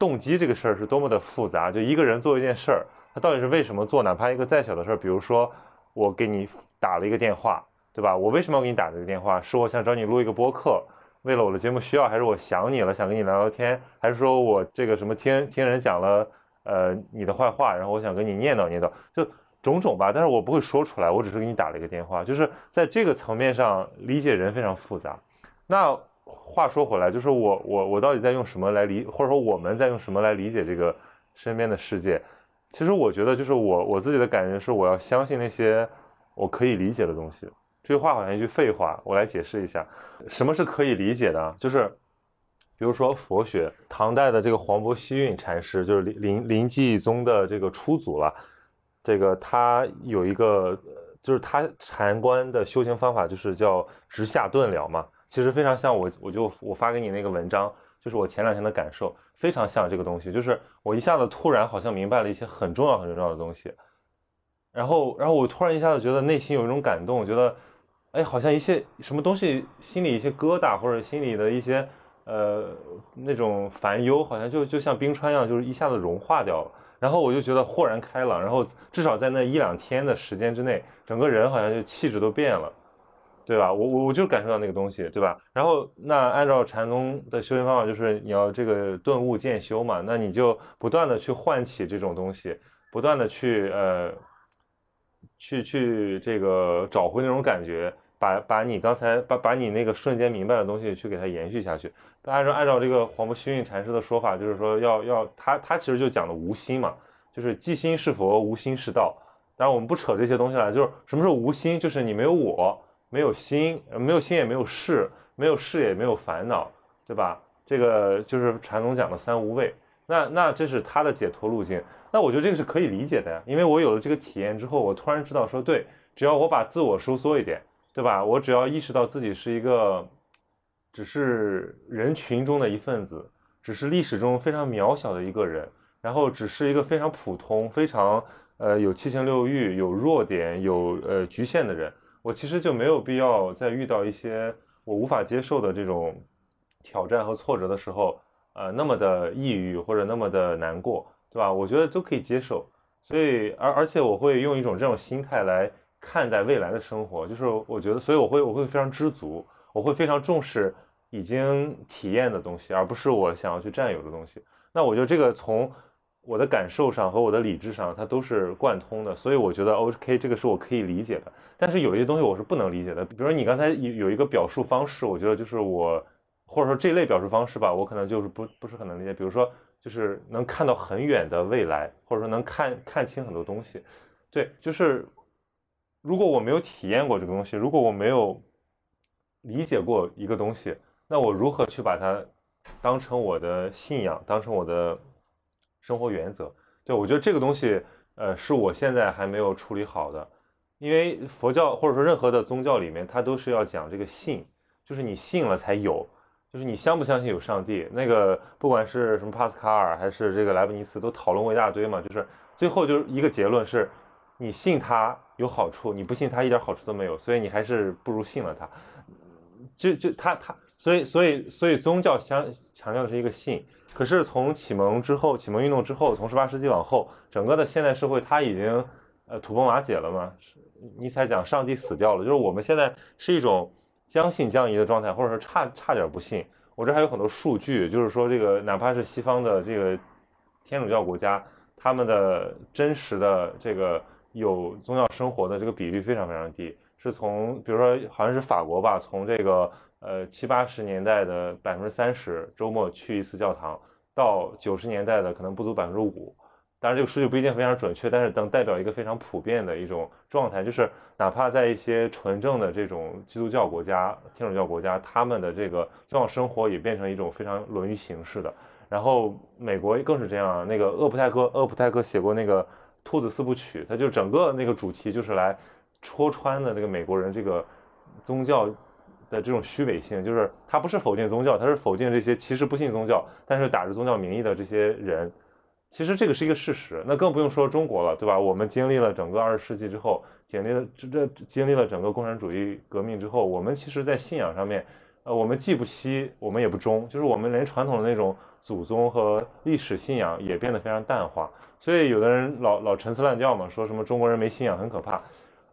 动机这个事儿是多么的复杂，就一个人做一件事儿，他到底是为什么做？哪怕一个再小的事儿，比如说我给你打了一个电话，对吧？我为什么要给你打这个电话？是我想找你录一个播客，为了我的节目需要，还是我想你了，想跟你聊聊天，还是说我这个什么听听人讲了呃你的坏话，然后我想跟你念叨念叨，就种种吧。但是我不会说出来，我只是给你打了一个电话，就是在这个层面上理解人非常复杂。那。话说回来，就是我我我到底在用什么来理，或者说我们在用什么来理解这个身边的世界？其实我觉得，就是我我自己的感觉是，我要相信那些我可以理解的东西。这句话好像一句废话，我来解释一下，什么是可以理解的？就是比如说佛学，唐代的这个黄伯希运禅师，就是临临临济宗的这个初祖了。这个他有一个，就是他禅观的修行方法，就是叫直下顿了嘛。其实非常像我，我就我发给你那个文章，就是我前两天的感受，非常像这个东西，就是我一下子突然好像明白了一些很重要很重要的东西，然后然后我突然一下子觉得内心有一种感动，我觉得，哎，好像一些什么东西心里一些疙瘩或者心里的一些呃那种烦忧，好像就就像冰川一样，就是一下子融化掉了，然后我就觉得豁然开朗，然后至少在那一两天的时间之内，整个人好像就气质都变了。对吧？我我我就感受到那个东西，对吧？然后那按照禅宗的修行方法，就是你要这个顿悟渐修嘛，那你就不断的去唤起这种东西，不断的去呃，去去这个找回那种感觉，把把你刚才把把你那个瞬间明白的东西去给它延续下去。大家说按照这个黄伯虚运禅师的说法，就是说要要他他其实就讲的无心嘛，就是即心是佛，无心是道。当然我们不扯这些东西了，就是什么是无心，就是你没有我。没有心，没有心也没有事，没有事也没有烦恼，对吧？这个就是禅宗讲的三无畏。那那这是他的解脱路径。那我觉得这个是可以理解的呀，因为我有了这个体验之后，我突然知道说，对，只要我把自我收缩一点，对吧？我只要意识到自己是一个，只是人群中的一份子，只是历史中非常渺小的一个人，然后只是一个非常普通、非常呃有七情六欲、有弱点、有呃局限的人。我其实就没有必要在遇到一些我无法接受的这种挑战和挫折的时候，呃，那么的抑郁或者那么的难过，对吧？我觉得都可以接受。所以，而而且我会用一种这种心态来看待未来的生活，就是我觉得，所以我会我会非常知足，我会非常重视已经体验的东西，而不是我想要去占有的东西。那我觉得这个从。我的感受上和我的理智上，它都是贯通的，所以我觉得 OK，这个是我可以理解的。但是有一些东西我是不能理解的，比如说你刚才有有一个表述方式，我觉得就是我，或者说这类表述方式吧，我可能就是不不是很能理解。比如说，就是能看到很远的未来，或者说能看看清很多东西。对，就是如果我没有体验过这个东西，如果我没有理解过一个东西，那我如何去把它当成我的信仰，当成我的？生活原则，对我觉得这个东西，呃，是我现在还没有处理好的，因为佛教或者说任何的宗教里面，它都是要讲这个信，就是你信了才有，就是你相不相信有上帝。那个不管是什么帕斯卡尔还是这个莱布尼茨，都讨论过一大堆嘛，就是最后就是一个结论是，你信他有好处，你不信他一点好处都没有，所以你还是不如信了他。就就他他，所以所以所以宗教相强调的是一个信。可是从启蒙之后，启蒙运动之后，从十八世纪往后，整个的现代社会它已经呃土崩瓦解了嘛。尼采讲上帝死掉了，就是我们现在是一种将信将疑的状态，或者说差差点不信。我这还有很多数据，就是说这个哪怕是西方的这个天主教国家，他们的真实的这个有宗教生活的这个比例非常非常低，是从比如说好像是法国吧，从这个呃七八十年代的百分之三十周末去一次教堂，到九十年代的可能不足百分之五。当然，这个数据不一定非常准确，但是能代表一个非常普遍的一种状态，就是哪怕在一些纯正的这种基督教国家、天主教国家，他们的这个宗教生活也变成一种非常沦于形式的。然后美国更是这样，那个厄普泰克，厄普泰克写过那个《兔子四部曲》，他就整个那个主题就是来戳穿的这个美国人这个宗教的这种虚伪性，就是他不是否定宗教，他是否定这些其实不信宗教，但是打着宗教名义的这些人。其实这个是一个事实，那更不用说中国了，对吧？我们经历了整个二十世纪之后，经历了这这经历了整个共产主义革命之后，我们其实，在信仰上面，呃，我们既不西，我们也不中，就是我们连传统的那种祖宗和历史信仰也变得非常淡化。所以有的人老老陈词滥调嘛，说什么中国人没信仰很可怕。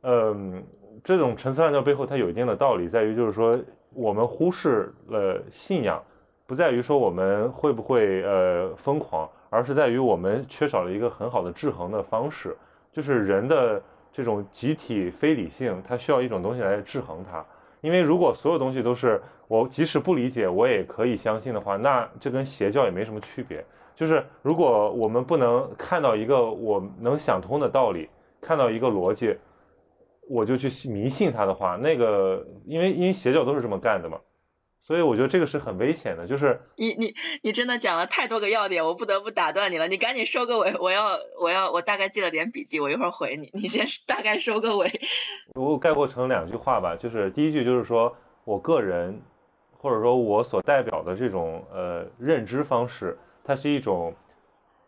嗯，这种陈词滥调背后它有一定的道理，在于就是说我们忽视了信仰，不在于说我们会不会呃疯狂。而是在于我们缺少了一个很好的制衡的方式，就是人的这种集体非理性，它需要一种东西来制衡它。因为如果所有东西都是我即使不理解我也可以相信的话，那这跟邪教也没什么区别。就是如果我们不能看到一个我能想通的道理，看到一个逻辑，我就去迷信他的话，那个因为因为邪教都是这么干的嘛。所以我觉得这个是很危险的，就是你你你真的讲了太多个要点，我不得不打断你了。你赶紧收个尾，我要我要我大概记了点笔记，我一会儿回你。你先大概收个尾。我概括成两句话吧，就是第一句就是说我个人或者说我所代表的这种呃认知方式，它是一种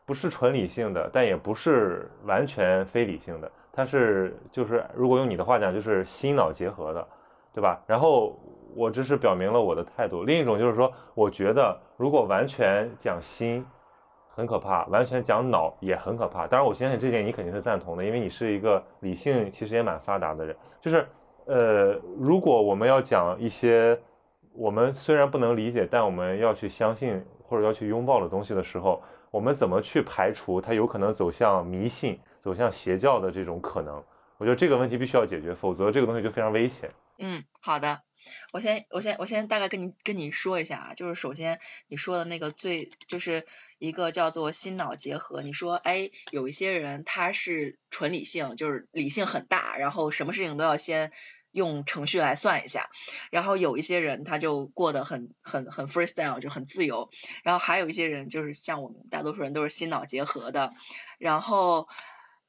不是纯理性的，但也不是完全非理性的，它是就是如果用你的话讲，就是心脑结合的，对吧？然后。我只是表明了我的态度。另一种就是说，我觉得如果完全讲心，很可怕；完全讲脑也很可怕。当然，我相信这点你肯定是赞同的，因为你是一个理性其实也蛮发达的人。就是，呃，如果我们要讲一些我们虽然不能理解，但我们要去相信或者要去拥抱的东西的时候，我们怎么去排除它有可能走向迷信、走向邪教的这种可能？我觉得这个问题必须要解决，否则这个东西就非常危险。嗯，好的。我先，我先，我先大概跟你跟你说一下啊，就是首先你说的那个最，就是一个叫做心脑结合。你说，哎，有一些人他是纯理性，就是理性很大，然后什么事情都要先用程序来算一下。然后有一些人他就过得很很很 freestyle，就很自由。然后还有一些人就是像我们大多数人都是心脑结合的。然后，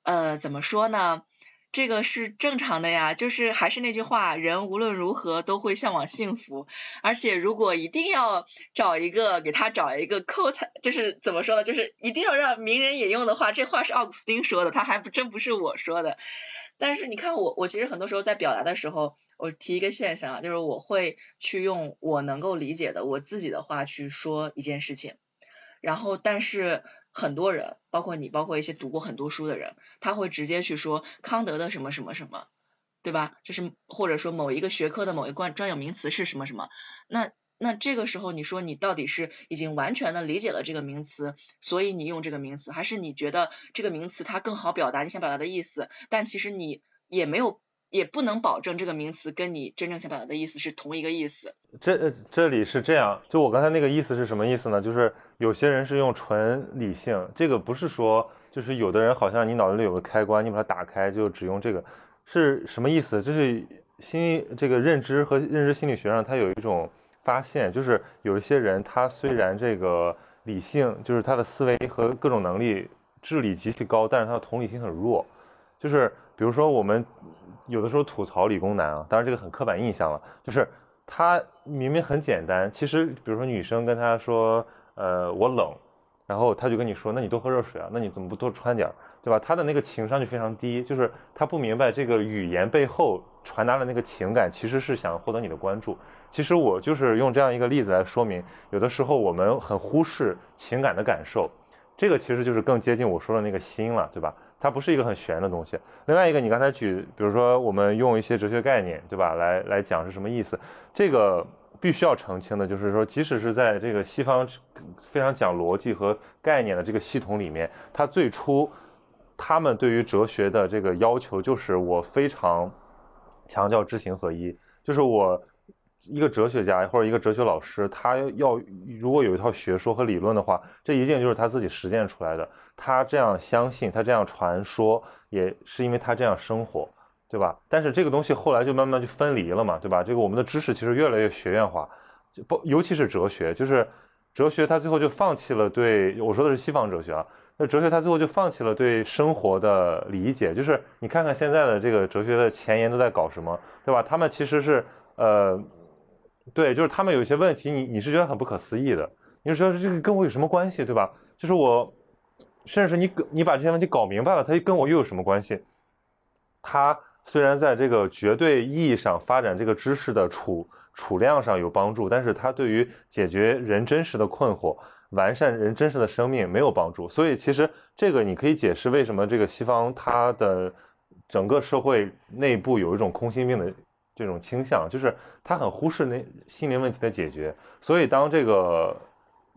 呃，怎么说呢？这个是正常的呀，就是还是那句话，人无论如何都会向往幸福，而且如果一定要找一个给他找一个 quote，就是怎么说呢，就是一定要让名人引用的话，这话是奥古斯丁说的，他还不真不是我说的。但是你看我，我其实很多时候在表达的时候，我提一个现象啊，就是我会去用我能够理解的我自己的话去说一件事情，然后但是。很多人，包括你，包括一些读过很多书的人，他会直接去说康德的什么什么什么，对吧？就是或者说某一个学科的某一关专有名词是什么什么。那那这个时候，你说你到底是已经完全的理解了这个名词，所以你用这个名词，还是你觉得这个名词它更好表达你想表达的意思？但其实你也没有。也不能保证这个名词跟你真正想表达的意思是同一个意思。这这里是这样，就我刚才那个意思是什么意思呢？就是有些人是用纯理性，这个不是说就是有的人好像你脑子里有个开关，你把它打开就只用这个，是什么意思？就是心这个认知和认知心理学上，它有一种发现，就是有一些人他虽然这个理性，就是他的思维和各种能力、智力极其高，但是他的同理心很弱，就是比如说我们。有的时候吐槽理工男啊，当然这个很刻板印象了，就是他明明很简单，其实比如说女生跟他说，呃，我冷，然后他就跟你说，那你多喝热水啊，那你怎么不多穿点儿，对吧？他的那个情商就非常低，就是他不明白这个语言背后传达的那个情感，其实是想获得你的关注。其实我就是用这样一个例子来说明，有的时候我们很忽视情感的感受，这个其实就是更接近我说的那个心了，对吧？它不是一个很玄的东西。另外一个，你刚才举，比如说我们用一些哲学概念，对吧，来来讲是什么意思，这个必须要澄清的，就是说，即使是在这个西方非常讲逻辑和概念的这个系统里面，它最初他们对于哲学的这个要求就是我非常强调知行合一，就是我。一个哲学家或者一个哲学老师，他要如果有一套学说和理论的话，这一定就是他自己实践出来的。他这样相信，他这样传说，也是因为他这样生活，对吧？但是这个东西后来就慢慢就分离了嘛，对吧？这个我们的知识其实越来越学院化，不，尤其是哲学，就是哲学，他最后就放弃了对我说的是西方哲学啊。那哲学他最后就放弃了对生活的理解，就是你看看现在的这个哲学的前沿都在搞什么，对吧？他们其实是呃。对，就是他们有些问题，你你是觉得很不可思议的，你说这个跟我有什么关系，对吧？就是我，甚至是你你把这些问题搞明白了，它跟我又有什么关系？它虽然在这个绝对意义上发展这个知识的储储量上有帮助，但是它对于解决人真实的困惑、完善人真实的生命没有帮助。所以其实这个你可以解释为什么这个西方它的整个社会内部有一种空心病的。这种倾向就是他很忽视那心灵问题的解决，所以当这个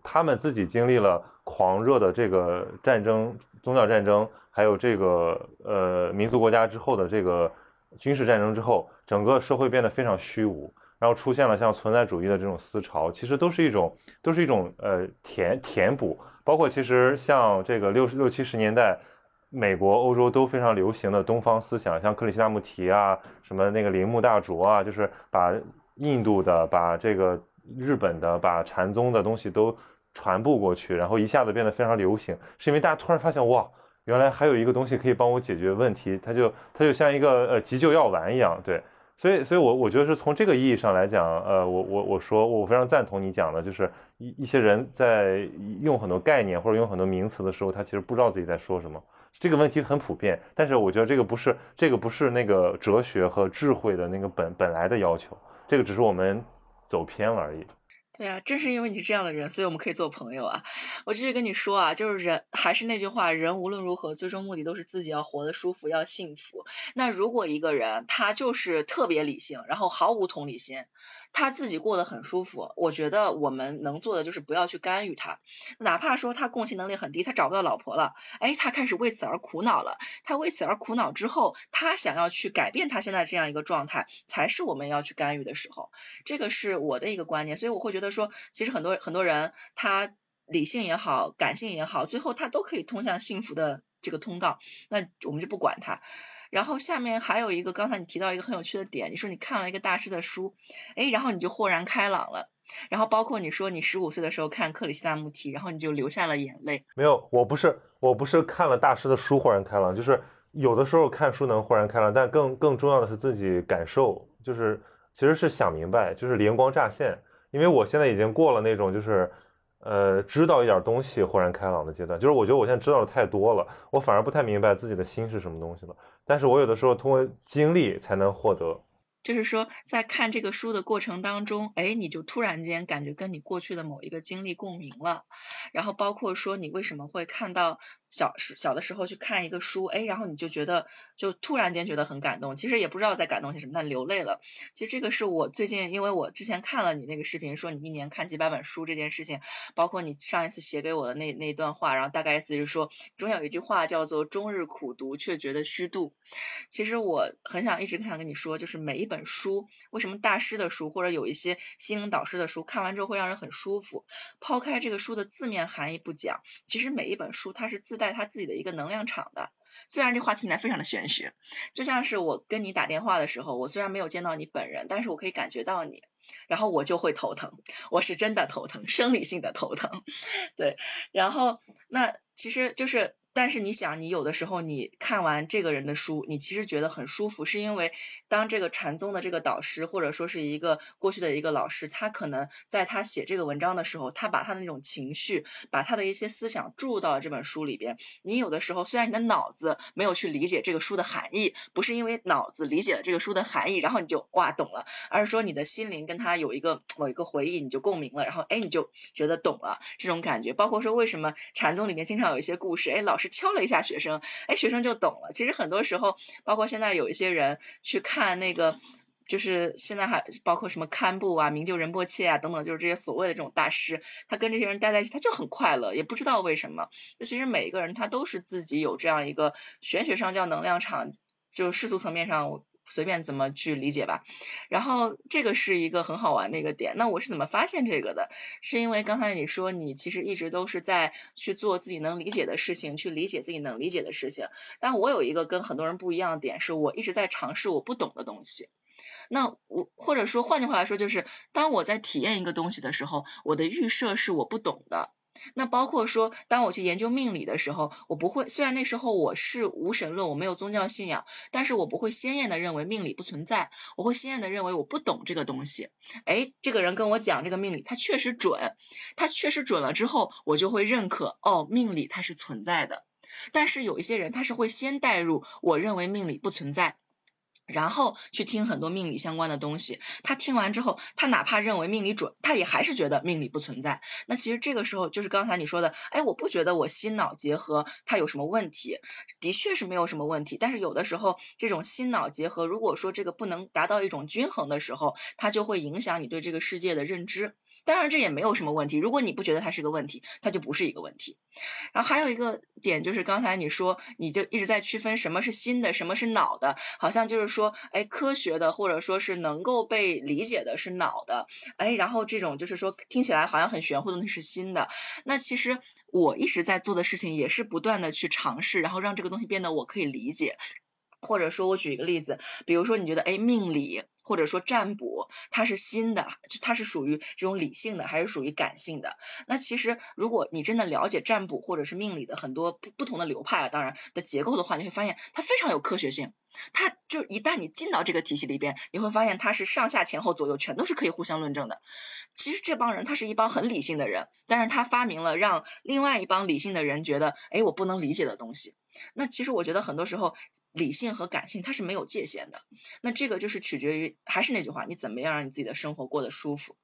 他们自己经历了狂热的这个战争、宗教战争，还有这个呃民族国家之后的这个军事战争之后，整个社会变得非常虚无，然后出现了像存在主义的这种思潮，其实都是一种都是一种呃填填补，包括其实像这个六十六七十年代。美国、欧洲都非常流行的东方思想，像克里希那穆提啊，什么那个铃木大拙啊，就是把印度的、把这个日本的、把禅宗的东西都传播过去，然后一下子变得非常流行，是因为大家突然发现，哇，原来还有一个东西可以帮我解决问题，它就它就像一个呃急救药丸一样，对，所以所以，我我觉得是从这个意义上来讲，呃，我我我说我非常赞同你讲的，就是一一些人在用很多概念或者用很多名词的时候，他其实不知道自己在说什么。这个问题很普遍，但是我觉得这个不是这个不是那个哲学和智慧的那个本本来的要求，这个只是我们走偏了而已。对啊，正是因为你是这样的人，所以我们可以做朋友啊。我继续跟你说啊，就是人还是那句话，人无论如何，最终目的都是自己要活得舒服，要幸福。那如果一个人他就是特别理性，然后毫无同理心。他自己过得很舒服，我觉得我们能做的就是不要去干预他，哪怕说他共情能力很低，他找不到老婆了，哎，他开始为此而苦恼了，他为此而苦恼之后，他想要去改变他现在这样一个状态，才是我们要去干预的时候，这个是我的一个观念，所以我会觉得说，其实很多很多人他理性也好，感性也好，最后他都可以通向幸福的这个通道，那我们就不管他。然后下面还有一个，刚才你提到一个很有趣的点，你说你看了一个大师的书，哎，然后你就豁然开朗了。然后包括你说你十五岁的时候看克里希那穆提，然后你就流下了眼泪。没有，我不是，我不是看了大师的书豁然开朗，就是有的时候看书能豁然开朗，但更更重要的是自己感受，就是其实是想明白，就是灵光乍现。因为我现在已经过了那种就是。呃，知道一点东西豁然开朗的阶段，就是我觉得我现在知道的太多了，我反而不太明白自己的心是什么东西了。但是我有的时候通过经历才能获得。就是说，在看这个书的过程当中，哎，你就突然间感觉跟你过去的某一个经历共鸣了，然后包括说你为什么会看到小小的时候去看一个书，哎，然后你就觉得就突然间觉得很感动，其实也不知道在感动些什么，但流泪了。其实这个是我最近，因为我之前看了你那个视频，说你一年看几百本书这件事情，包括你上一次写给我的那那段话，然后大概意思就是说，中有一句话叫做“终日苦读却觉得虚度”。其实我很想一直很想跟你说，就是每一。本书为什么大师的书或者有一些心灵导师的书看完之后会让人很舒服？抛开这个书的字面含义不讲，其实每一本书它是自带它自己的一个能量场的。虽然这话听起来非常的玄学，就像是我跟你打电话的时候，我虽然没有见到你本人，但是我可以感觉到你，然后我就会头疼，我是真的头疼，生理性的头疼。对，然后那其实就是。但是你想，你有的时候你看完这个人的书，你其实觉得很舒服，是因为当这个禅宗的这个导师，或者说是一个过去的一个老师，他可能在他写这个文章的时候，他把他的那种情绪，把他的一些思想注入到了这本书里边。你有的时候虽然你的脑子没有去理解这个书的含义，不是因为脑子理解了这个书的含义，然后你就哇懂了，而是说你的心灵跟他有一个某一个回忆，你就共鸣了，然后哎你就觉得懂了这种感觉。包括说为什么禅宗里面经常有一些故事，哎老。师敲了一下学生，哎，学生就懂了。其实很多时候，包括现在有一些人去看那个。就是现在还包括什么堪布啊、名就仁波切啊等等，就是这些所谓的这种大师，他跟这些人待在一起，他就很快乐，也不知道为什么。那其实每一个人他都是自己有这样一个玄学上叫能量场，就世俗层面上随便怎么去理解吧。然后这个是一个很好玩的一个点。那我是怎么发现这个的？是因为刚才你说你其实一直都是在去做自己能理解的事情，去理解自己能理解的事情。但我有一个跟很多人不一样的点，是我一直在尝试我不懂的东西。那我或者说换句话来说，就是当我在体验一个东西的时候，我的预设是我不懂的。那包括说，当我去研究命理的时候，我不会，虽然那时候我是无神论，我没有宗教信仰，但是我不会鲜艳的认为命理不存在，我会鲜艳的认为我不懂这个东西。哎，这个人跟我讲这个命理，他确实准，他确实准了之后，我就会认可，哦，命理它是存在的。但是有一些人，他是会先带入，我认为命理不存在。然后去听很多命理相关的东西，他听完之后，他哪怕认为命理准，他也还是觉得命理不存在。那其实这个时候就是刚才你说的，哎，我不觉得我心脑结合它有什么问题，的确是没有什么问题。但是有的时候这种心脑结合，如果说这个不能达到一种均衡的时候，它就会影响你对这个世界的认知。当然这也没有什么问题，如果你不觉得它是个问题，它就不是一个问题。然后还有一个点就是刚才你说，你就一直在区分什么是心的，什么是脑的，好像就是说说，哎，科学的或者说是能够被理解的是脑的，哎，然后这种就是说听起来好像很玄乎的那是心的。那其实我一直在做的事情也是不断的去尝试，然后让这个东西变得我可以理解。或者说我举一个例子，比如说你觉得哎命理。或者说占卜，它是新的，它是属于这种理性的，还是属于感性的？那其实如果你真的了解占卜或者是命理的很多不不同的流派啊，当然的结构的话，你会发现它非常有科学性。它就一旦你进到这个体系里边，你会发现它是上下前后左右全都是可以互相论证的。其实这帮人他是一帮很理性的人，但是他发明了让另外一帮理性的人觉得，哎，我不能理解的东西。那其实我觉得很多时候理性和感性它是没有界限的。那这个就是取决于，还是那句话，你怎么样让你自己的生活过得舒服。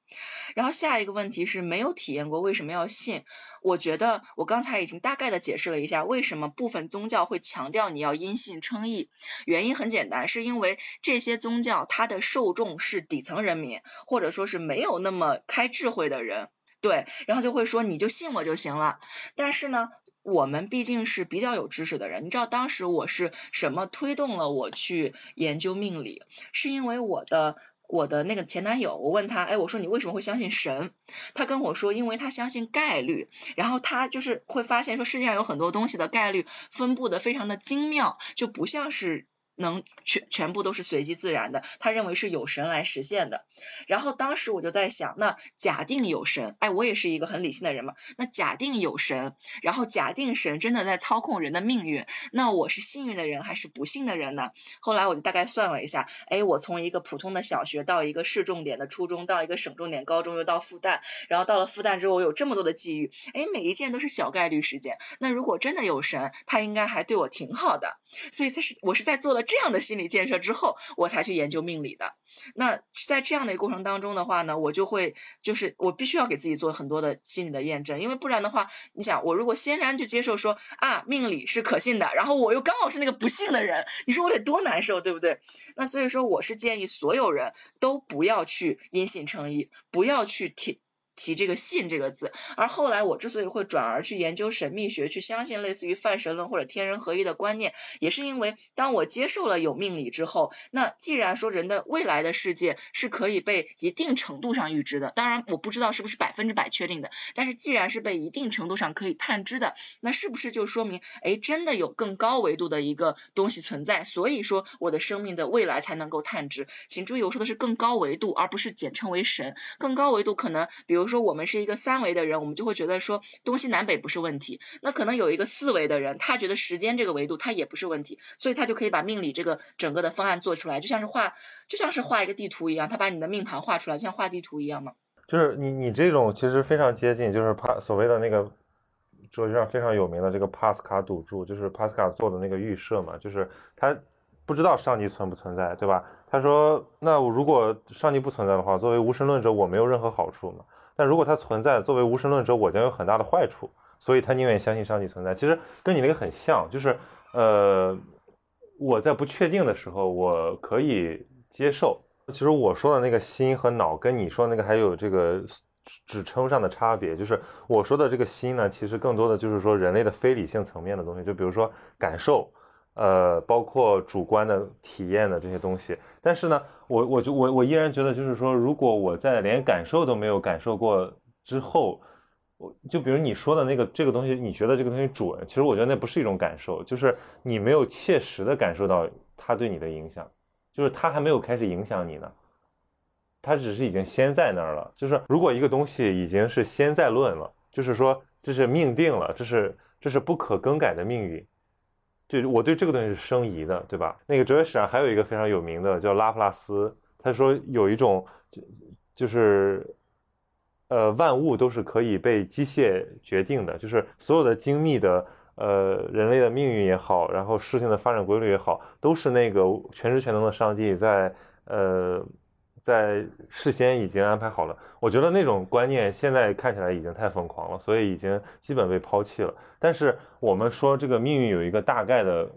然后下一个问题是没有体验过为什么要信？我觉得我刚才已经大概的解释了一下为什么部分宗教会强调你要因信称义。原因很简单，是因为这些宗教它的受众是底层人民，或者说是没有那么开智慧的人。对，然后就会说你就信我就行了。但是呢，我们毕竟是比较有知识的人，你知道当时我是什么推动了我去研究命理？是因为我的我的那个前男友，我问他，哎，我说你为什么会相信神？他跟我说，因为他相信概率，然后他就是会发现说世界上有很多东西的概率分布的非常的精妙，就不像是。能全全部都是随机自然的，他认为是有神来实现的。然后当时我就在想，那假定有神，哎，我也是一个很理性的人嘛。那假定有神，然后假定神真的在操控人的命运，那我是幸运的人还是不幸的人呢？后来我就大概算了一下，哎，我从一个普通的小学到一个市重点的初中，到一个省重点高中，又到复旦，然后到了复旦之后，我有这么多的际遇，哎，每一件都是小概率事件。那如果真的有神，他应该还对我挺好的。所以他是我是在做了。这样的心理建设之后，我才去研究命理的。那在这样的一个过程当中的话呢，我就会就是我必须要给自己做很多的心理的验证，因为不然的话，你想我如果先然就接受说啊命理是可信的，然后我又刚好是那个不信的人，你说我得多难受，对不对？那所以说我是建议所有人都不要去因信称义，不要去听。提这个信这个字，而后来我之所以会转而去研究神秘学，去相信类似于泛神论或者天人合一的观念，也是因为当我接受了有命理之后，那既然说人的未来的世界是可以被一定程度上预知的，当然我不知道是不是百分之百确定的，但是既然是被一定程度上可以探知的，那是不是就说明，哎，真的有更高维度的一个东西存在？所以说我的生命的未来才能够探知。请注意，我说的是更高维度，而不是简称为神。更高维度可能，比如。说我们是一个三维的人，我们就会觉得说东西南北不是问题。那可能有一个四维的人，他觉得时间这个维度他也不是问题，所以他就可以把命理这个整个的方案做出来，就像是画就像是画一个地图一样，他把你的命盘画出来，就像画地图一样嘛。就是你你这种其实非常接近，就是帕所谓的那个哲学上非常有名的这个帕斯卡赌注，就是帕斯卡做的那个预设嘛，就是他不知道上帝存不存在，对吧？他说那我如果上帝不存在的话，作为无神论者，我没有任何好处嘛。但如果它存在，作为无神论者，我将有很大的坏处。所以他宁愿相信上帝存在。其实跟你那个很像，就是呃，我在不确定的时候，我可以接受。其实我说的那个心和脑，跟你说那个还有这个指称上的差别。就是我说的这个心呢，其实更多的就是说人类的非理性层面的东西，就比如说感受，呃，包括主观的体验的这些东西。但是呢，我我就我我依然觉得，就是说，如果我在连感受都没有感受过之后，我就比如你说的那个这个东西，你觉得这个东西准，其实我觉得那不是一种感受，就是你没有切实的感受到它对你的影响。就是它还没有开始影响你呢，它只是已经先在那儿了。就是如果一个东西已经是先在论了，就是说这是命定了，这是这是不可更改的命运。就我对这个东西是生疑的，对吧？那个哲学史上还有一个非常有名的叫拉普拉斯，他说有一种就就是呃万物都是可以被机械决定的，就是所有的精密的。呃，人类的命运也好，然后事情的发展规律也好，都是那个全知全能的上帝在呃在事先已经安排好了。我觉得那种观念现在看起来已经太疯狂了，所以已经基本被抛弃了。但是我们说这个命运有一个大概的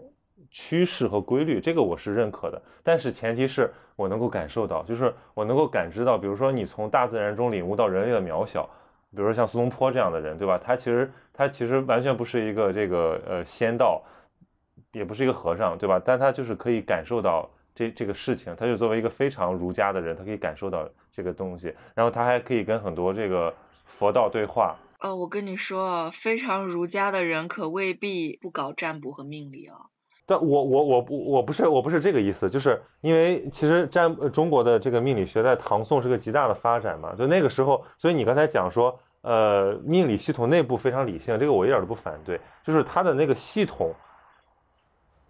趋势和规律，这个我是认可的。但是前提是我能够感受到，就是我能够感知到，比如说你从大自然中领悟到人类的渺小。比如说像苏东坡这样的人，对吧？他其实他其实完全不是一个这个呃仙道，也不是一个和尚，对吧？但他就是可以感受到这这个事情，他就作为一个非常儒家的人，他可以感受到这个东西，然后他还可以跟很多这个佛道对话。哦，我跟你说，非常儒家的人可未必不搞占卜和命理啊。但我我我不我不是我不是这个意思，就是因为其实占中国的这个命理学在唐宋是个极大的发展嘛，就那个时候，所以你刚才讲说，呃，命理系统内部非常理性，这个我一点都不反对，就是它的那个系统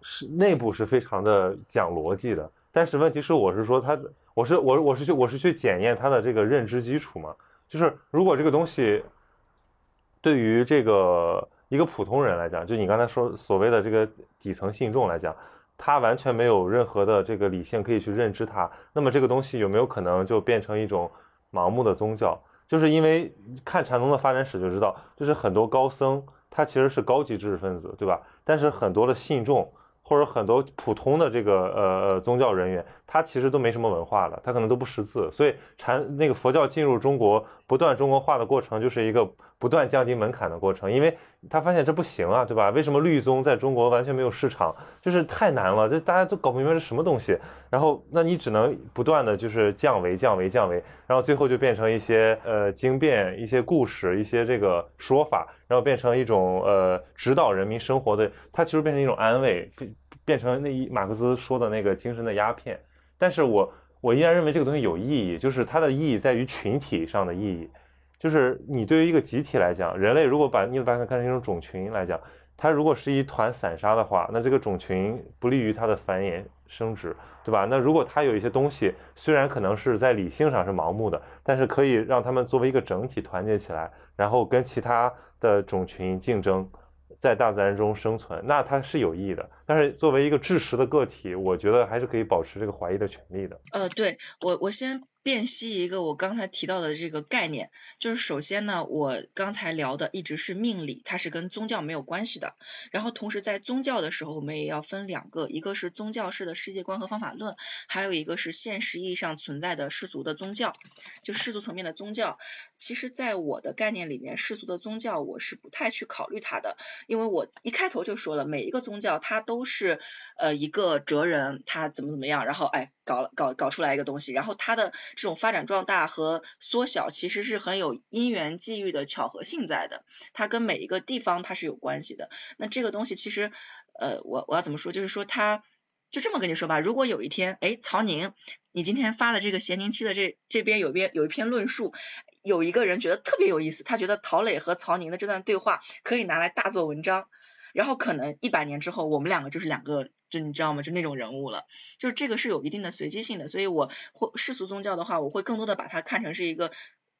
是内部是非常的讲逻辑的，但是问题是，我是说它，我是我我是去我是去检验它的这个认知基础嘛，就是如果这个东西对于这个。一个普通人来讲，就你刚才说所谓的这个底层信众来讲，他完全没有任何的这个理性可以去认知它。那么这个东西有没有可能就变成一种盲目的宗教？就是因为看禅宗的发展史就知道，就是很多高僧他其实是高级知识分子，对吧？但是很多的信众或者很多普通的这个呃宗教人员，他其实都没什么文化的，他可能都不识字。所以禅那个佛教进入中国不断中国化的过程，就是一个不断降低门槛的过程，因为。他发现这不行啊，对吧？为什么律宗在中国完全没有市场？就是太难了，这大家都搞不明白是什么东西。然后，那你只能不断的就是降维、降维、降维，然后最后就变成一些呃经变、一些故事、一些这个说法，然后变成一种呃指导人民生活的，它其实变成一种安慰，变成那一马克思说的那个精神的鸦片。但是我我依然认为这个东西有意义，就是它的意义在于群体上的意义。就是你对于一个集体来讲，人类如果把你把它看成一种种群来讲，它如果是一团散沙的话，那这个种群不利于它的繁衍生殖，对吧？那如果它有一些东西，虽然可能是在理性上是盲目的，但是可以让他们作为一个整体团结起来，然后跟其他的种群竞争，在大自然中生存，那它是有意义的。但是作为一个知识的个体，我觉得还是可以保持这个怀疑的权利的。呃，对我我先。辨析一个我刚才提到的这个概念，就是首先呢，我刚才聊的一直是命理，它是跟宗教没有关系的。然后同时在宗教的时候，我们也要分两个，一个是宗教式的世界观和方法论，还有一个是现实意义上存在的世俗的宗教，就世俗层面的宗教。其实，在我的概念里面，世俗的宗教我是不太去考虑它的，因为我一开头就说了，每一个宗教它都是。呃，一个哲人他怎么怎么样，然后哎，搞搞搞出来一个东西，然后他的这种发展壮大和缩小，其实是很有因缘际遇的巧合性在的，它跟每一个地方它是有关系的。那这个东西其实，呃，我我要怎么说？就是说，他就这么跟你说吧，如果有一天，哎，曹宁，你今天发的这个咸宁期的这这边有边有一篇论述，有一个人觉得特别有意思，他觉得陶磊和曹宁的这段对话可以拿来大做文章，然后可能一百年之后，我们两个就是两个。就你知道吗？就那种人物了，就是这个是有一定的随机性的，所以我会世俗宗教的话，我会更多的把它看成是一个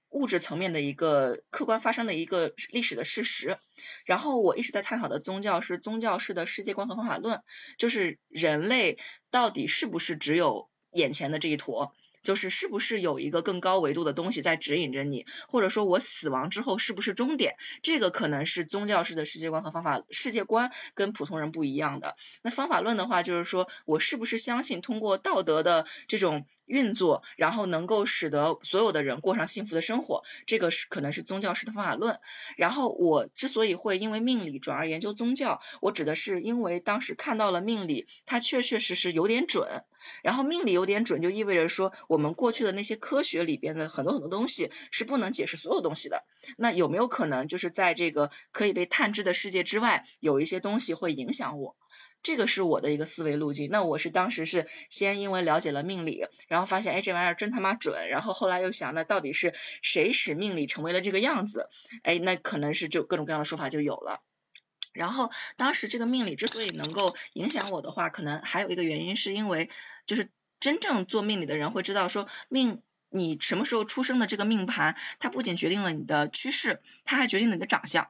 物质层面的一个客观发生的一个历史的事实。然后我一直在探讨的宗教是宗教式的世界观和方法论，就是人类到底是不是只有眼前的这一坨？就是是不是有一个更高维度的东西在指引着你，或者说我死亡之后是不是终点？这个可能是宗教式的世界观和方法世界观跟普通人不一样的。那方法论的话，就是说我是不是相信通过道德的这种。运作，然后能够使得所有的人过上幸福的生活，这个是可能是宗教式的方法论。然后我之所以会因为命理转而研究宗教，我指的是因为当时看到了命理，它确确实实有点准。然后命理有点准，就意味着说我们过去的那些科学里边的很多很多东西是不能解释所有东西的。那有没有可能就是在这个可以被探知的世界之外，有一些东西会影响我？这个是我的一个思维路径。那我是当时是先因为了解了命理，然后发现哎这玩意儿真他妈准，然后后来又想那到底是谁使命理成为了这个样子？哎，那可能是就各种各样的说法就有了。然后当时这个命理之所以能够影响我的话，可能还有一个原因是因为就是真正做命理的人会知道说命你什么时候出生的这个命盘，它不仅决定了你的趋势，它还决定了你的长相。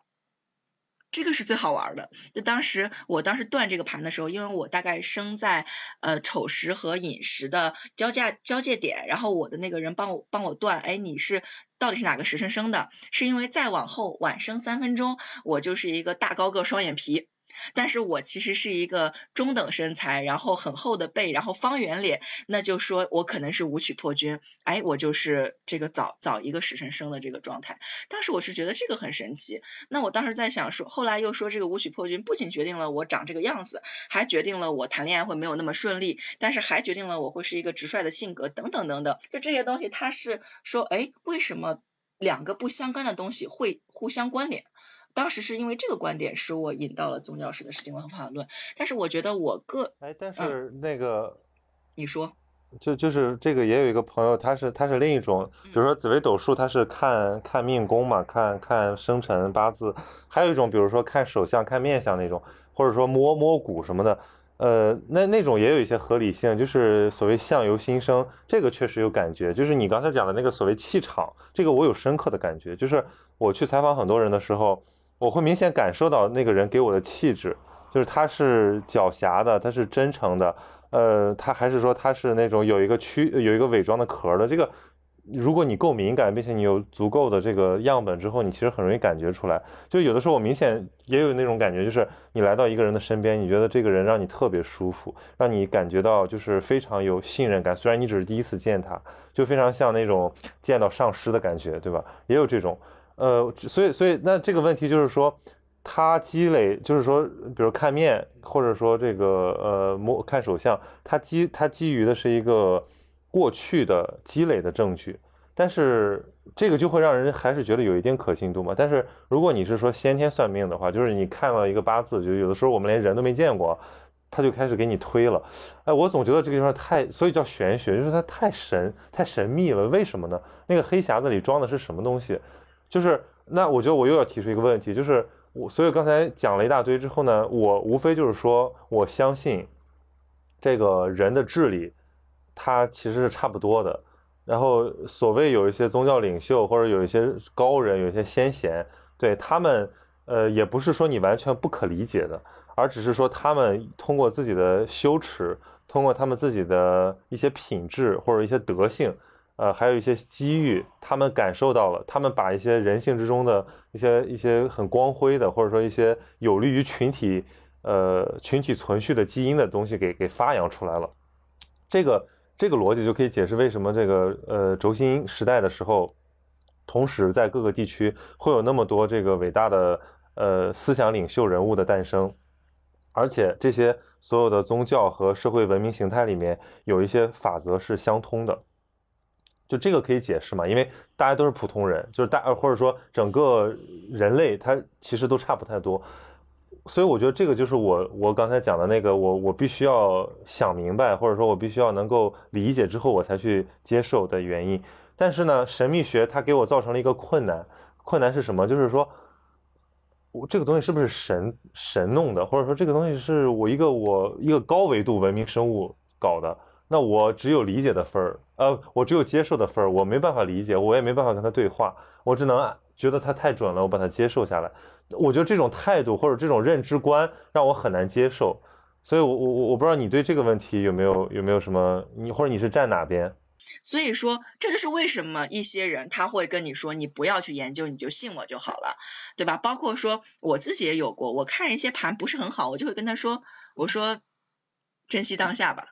这个是最好玩的。就当时我当时断这个盘的时候，因为我大概生在呃丑时和寅时的交界交界点，然后我的那个人帮我帮我断，哎，你是到底是哪个时辰生的？是因为再往后晚生三分钟，我就是一个大高个双眼皮。但是我其实是一个中等身材，然后很厚的背，然后方圆脸，那就说我可能是武曲破军，哎，我就是这个早早一个时辰生的这个状态。当时我是觉得这个很神奇。那我当时在想说，后来又说这个武曲破军不仅决定了我长这个样子，还决定了我谈恋爱会没有那么顺利，但是还决定了我会是一个直率的性格等等等等。就这些东西，它是说，哎，为什么两个不相干的东西会互相关联？当时是因为这个观点使我引到了宗教史的世界观和方法论，但是我觉得我个哎，但是那个你说，就就是这个也有一个朋友，他是他是另一种，比如说紫微斗数，他是看看命宫嘛，看看生辰八字，还有一种比如说看手相、看面相那种，或者说摸摸骨什么的，呃，那那种也有一些合理性，就是所谓相由心生，这个确实有感觉，就是你刚才讲的那个所谓气场，这个我有深刻的感觉，就是我去采访很多人的时候。我会明显感受到那个人给我的气质，就是他是狡黠的，他是真诚的，呃，他还是说他是那种有一个躯有一个伪装的壳的。这个，如果你够敏感，并且你有足够的这个样本之后，你其实很容易感觉出来。就有的时候我明显也有那种感觉，就是你来到一个人的身边，你觉得这个人让你特别舒服，让你感觉到就是非常有信任感。虽然你只是第一次见他，就非常像那种见到上师的感觉，对吧？也有这种。呃，所以，所以那这个问题就是说，他积累，就是说，比如看面，或者说这个呃摸看手相，他基他基于的是一个过去的积累的证据，但是这个就会让人还是觉得有一定可信度嘛。但是如果你是说先天算命的话，就是你看了一个八字，就有的时候我们连人都没见过，他就开始给你推了，哎，我总觉得这个地方太，所以叫玄学，就是它太神太神秘了。为什么呢？那个黑匣子里装的是什么东西？就是那，我觉得我又要提出一个问题，就是我，所以刚才讲了一大堆之后呢，我无非就是说，我相信这个人的智力，他其实是差不多的。然后所谓有一些宗教领袖或者有一些高人，有一些先贤，对他们，呃，也不是说你完全不可理解的，而只是说他们通过自己的修持，通过他们自己的一些品质或者一些德性。呃，还有一些机遇，他们感受到了，他们把一些人性之中的一些一些很光辉的，或者说一些有利于群体，呃，群体存续的基因的东西给给发扬出来了。这个这个逻辑就可以解释为什么这个呃轴心时代的时候，同时在各个地区会有那么多这个伟大的呃思想领袖人物的诞生，而且这些所有的宗教和社会文明形态里面有一些法则是相通的。就这个可以解释嘛？因为大家都是普通人，就是大或者说整个人类，他其实都差不太多，所以我觉得这个就是我我刚才讲的那个，我我必须要想明白，或者说我必须要能够理解之后，我才去接受的原因。但是呢，神秘学它给我造成了一个困难，困难是什么？就是说，我这个东西是不是神神弄的，或者说这个东西是我一个我一个高维度文明生物搞的？那我只有理解的份儿，呃，我只有接受的份儿，我没办法理解，我也没办法跟他对话，我只能觉得他太准了，我把他接受下来。我觉得这种态度或者这种认知观让我很难接受，所以，我我我我不知道你对这个问题有没有有没有什么，你或者你是站哪边？所以说，这就是为什么一些人他会跟你说，你不要去研究，你就信我就好了，对吧？包括说我自己也有过，我看一些盘不是很好，我就会跟他说，我说珍惜当下吧，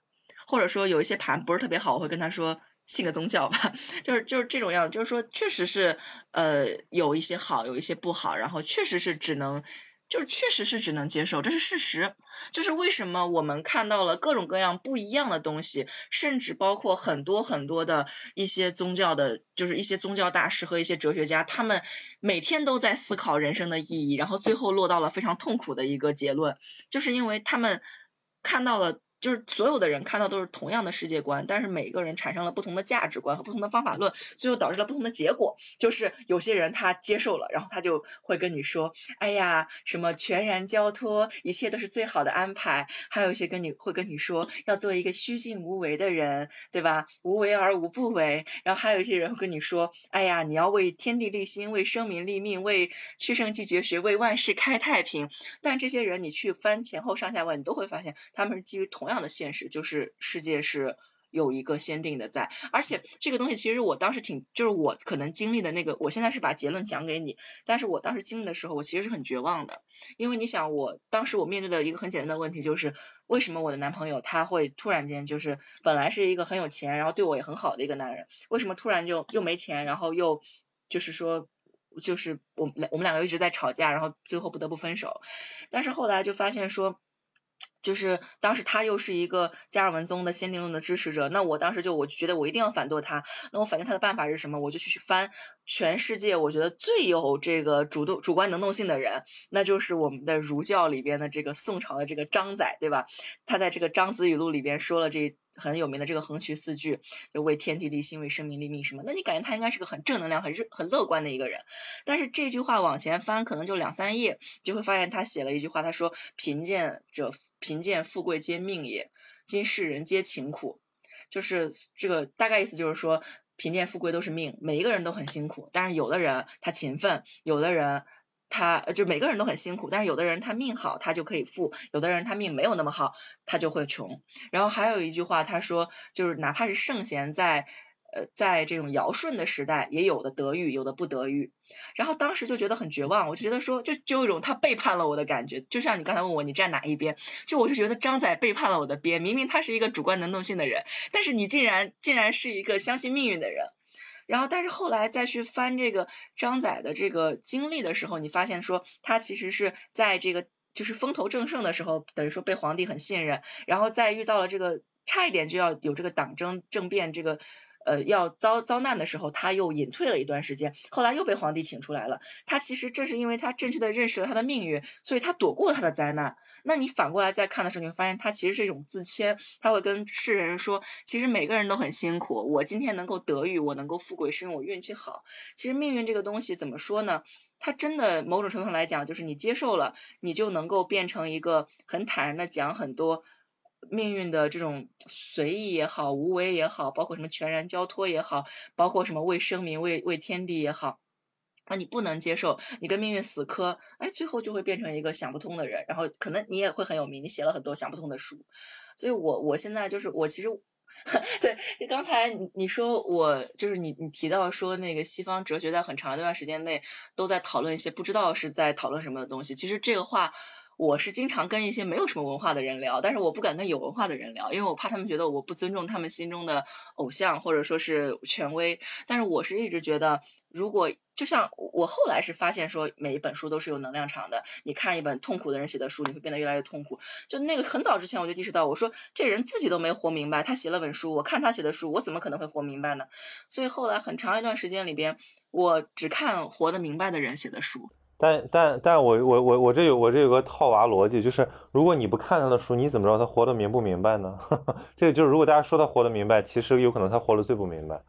或者说有一些盘不是特别好，我会跟他说信个宗教吧，就是就是这种样，就是说确实是呃有一些好，有一些不好，然后确实是只能。就是确实是只能接受，这是事实。就是为什么我们看到了各种各样不一样的东西，甚至包括很多很多的一些宗教的，就是一些宗教大师和一些哲学家，他们每天都在思考人生的意义，然后最后落到了非常痛苦的一个结论，就是因为他们看到了。就是所有的人看到都是同样的世界观，但是每个人产生了不同的价值观和不同的方法论，最后导致了不同的结果。就是有些人他接受了，然后他就会跟你说：“哎呀，什么全然交托，一切都是最好的安排。”还有一些跟你会跟你说要做一个虚静无为的人，对吧？无为而无不为。然后还有一些人会跟你说：“哎呀，你要为天地立心，为生民立命，为去圣继绝学，为万世开太平。”但这些人你去翻前后上下文，你都会发现他们是基于同。样这样的现实就是世界是有一个先定的在，而且这个东西其实我当时挺，就是我可能经历的那个，我现在是把结论讲给你，但是我当时经历的时候，我其实是很绝望的，因为你想，我当时我面对的一个很简单的问题就是，为什么我的男朋友他会突然间就是本来是一个很有钱，然后对我也很好的一个男人，为什么突然就又没钱，然后又就是说，就是我们我们两个一直在吵架，然后最后不得不分手，但是后来就发现说。就是当时他又是一个加尔文宗的先定论的支持者，那我当时就我就觉得我一定要反对他，那我反对他的办法是什么？我就去去翻全世界我觉得最有这个主动主观能动性的人，那就是我们的儒教里边的这个宋朝的这个张载，对吧？他在这个《张子语录》里边说了这。很有名的这个横渠四句，就为天地立心，为生民立命什么？那你感觉他应该是个很正能量、很热、很乐观的一个人。但是这句话往前翻，可能就两三页，就会发现他写了一句话，他说：“贫贱者，贫贱富贵皆命也，今世人皆勤苦。”就是这个大概意思，就是说贫贱富贵都是命，每一个人都很辛苦。但是有的人他勤奋，有的人。他就每个人都很辛苦，但是有的人他命好，他就可以富；有的人他命没有那么好，他就会穷。然后还有一句话，他说，就是哪怕是圣贤在呃在这种尧舜的时代，也有的得遇，有的不得遇。然后当时就觉得很绝望，我就觉得说，就就有一种他背叛了我的感觉。就像你刚才问我你站哪一边，就我就觉得张载背叛了我的边。明明他是一个主观能动性的人，但是你竟然竟然是一个相信命运的人。然后，但是后来再去翻这个张载的这个经历的时候，你发现说他其实是在这个就是风头正盛的时候，等于说被皇帝很信任，然后再遇到了这个差一点就要有这个党争政变这个呃要遭遭难的时候，他又隐退了一段时间，后来又被皇帝请出来了。他其实正是因为他正确的认识了他的命运，所以他躲过了他的灾难。那你反过来再看的时候，你会发现他其实是一种自谦，他会跟世人说，其实每个人都很辛苦，我今天能够得遇，我能够富贵，是因为我运气好。其实命运这个东西怎么说呢？他真的某种程度上来讲，就是你接受了，你就能够变成一个很坦然的讲很多命运的这种随意也好，无为也好，包括什么全然交托也好，包括什么为生民、为为天地也好。那你不能接受，你跟命运死磕，哎，最后就会变成一个想不通的人，然后可能你也会很有名，你写了很多想不通的书。所以我我现在就是我其实，对，刚才你你说我就是你你提到说那个西方哲学在很长一段时间内都在讨论一些不知道是在讨论什么的东西，其实这个话。我是经常跟一些没有什么文化的人聊，但是我不敢跟有文化的人聊，因为我怕他们觉得我不尊重他们心中的偶像或者说是权威。但是我是一直觉得，如果就像我后来是发现说，每一本书都是有能量场的。你看一本痛苦的人写的书，你会变得越来越痛苦。就那个很早之前我就意识到，我说这人自己都没活明白，他写了本书，我看他写的书，我怎么可能会活明白呢？所以后来很长一段时间里边，我只看活得明白的人写的书。但但但我我我我这有我这有个套娃逻辑，就是如果你不看他的书，你怎么知道他活得明不明白呢？这个就是如果大家说他活得明白，其实有可能他活得最不明白。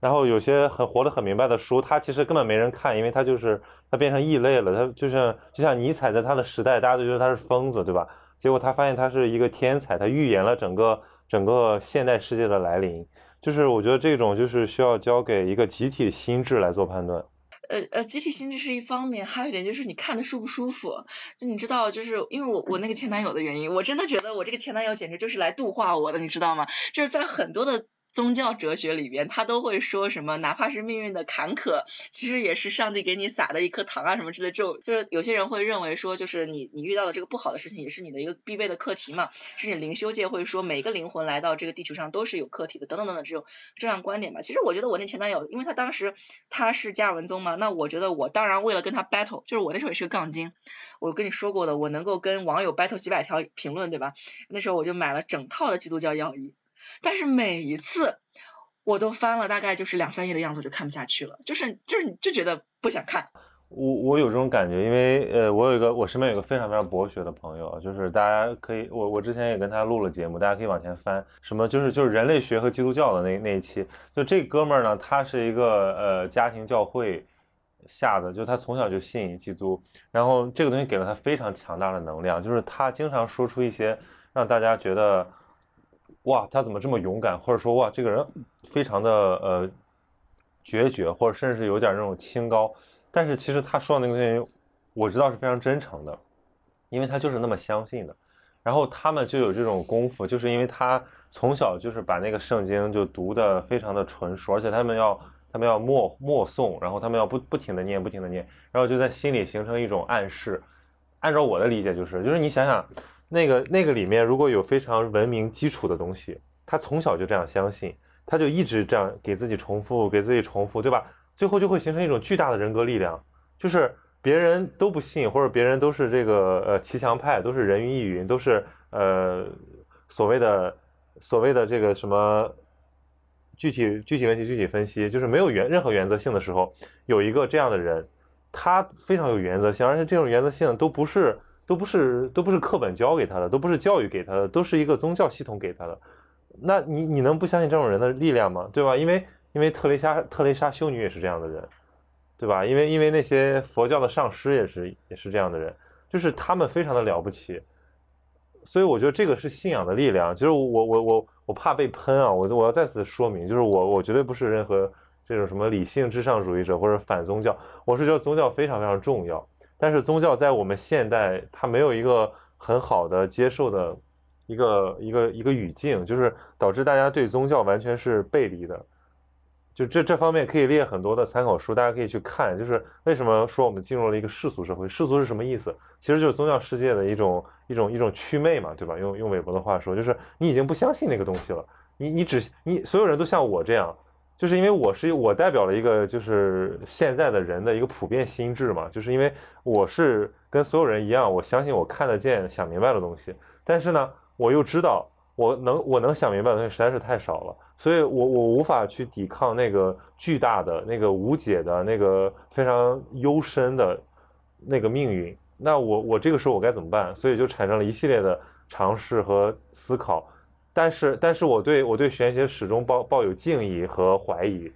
然后有些很活得很明白的书，他其实根本没人看，因为他就是他变成异类了。他就像就像尼采在他的时代，大家都觉得他是疯子，对吧？结果他发现他是一个天才，他预言了整个整个现代世界的来临。就是我觉得这种就是需要交给一个集体心智来做判断。呃呃，集体心智是一方面，还有一点就是你看的舒不舒服。就你知道，就是因为我我那个前男友的原因，我真的觉得我这个前男友简直就是来度化我的，你知道吗？就是在很多的宗教哲学里边，他都会说什么，哪怕是命运的坎坷，其实也是上帝给你撒的一颗糖啊，什么之类。就就是有些人会认为说，就是你你遇到的这个不好的事情，也是你的一个必备的课题嘛。甚至灵修界会说，每个灵魂来到这个地球上都是有课题的，等等等等这种这样观点吧。其实我觉得我那前男友，因为他当时他是加尔文宗嘛，那我觉得我当然为了跟他 battle，就是我那时候也是个杠精，我跟你说过的，我能够跟网友 battle 几百条评论，对吧？那时候我就买了整套的基督教要义。但是每一次我都翻了大概就是两三页的样子，我就看不下去了，就是就是就觉得不想看。我我有这种感觉，因为呃，我有一个我身边有个非常非常博学的朋友，就是大家可以，我我之前也跟他录了节目，大家可以往前翻，什么就是就是人类学和基督教的那那一期，就这哥们儿呢，他是一个呃家庭教会下的，就他从小就信基督，然后这个东西给了他非常强大的能量，就是他经常说出一些让大家觉得。哇，他怎么这么勇敢？或者说，哇，这个人非常的呃决绝，或者甚至有点那种清高。但是其实他说的那个东西，我知道是非常真诚的，因为他就是那么相信的。然后他们就有这种功夫，就是因为他从小就是把那个圣经就读的非常的纯熟，而且他们要他们要默默诵，然后他们要不不停的念，不停的念，然后就在心里形成一种暗示。按照我的理解，就是就是你想想。那个那个里面如果有非常文明基础的东西，他从小就这样相信，他就一直这样给自己重复，给自己重复，对吧？最后就会形成一种巨大的人格力量，就是别人都不信，或者别人都是这个呃骑墙派，都是人云亦云，都是呃所谓的所谓的这个什么具体具体问题具体分析，就是没有原任何原则性的时候，有一个这样的人，他非常有原则性，而且这种原则性都不是。都不是都不是课本教给他的，都不是教育给他的，都是一个宗教系统给他的。那你你能不相信这种人的力量吗？对吧？因为因为特蕾莎特蕾莎修女也是这样的人，对吧？因为因为那些佛教的上师也是也是这样的人，就是他们非常的了不起。所以我觉得这个是信仰的力量。其实我我我我怕被喷啊，我我要再次说明，就是我我绝对不是任何这种什么理性至上主义者或者反宗教，我是觉得宗教非常非常重要。但是宗教在我们现代，它没有一个很好的接受的一个一个一个语境，就是导致大家对宗教完全是背离的。就这这方面可以列很多的参考书，大家可以去看。就是为什么说我们进入了一个世俗社会？世俗是什么意思？其实就是宗教世界的一种一种一种祛魅嘛，对吧？用用韦伯的话说，就是你已经不相信那个东西了，你你只你所有人都像我这样。就是因为我是我代表了一个就是现在的人的一个普遍心智嘛，就是因为我是跟所有人一样，我相信我看得见、想明白的东西，但是呢，我又知道我能我能想明白的东西实在是太少了，所以我我无法去抵抗那个巨大的、那个无解的、那个非常幽深的那个命运。那我我这个时候我该怎么办？所以就产生了一系列的尝试和思考。但是，但是我对我对玄学始终抱抱有敬意和怀疑。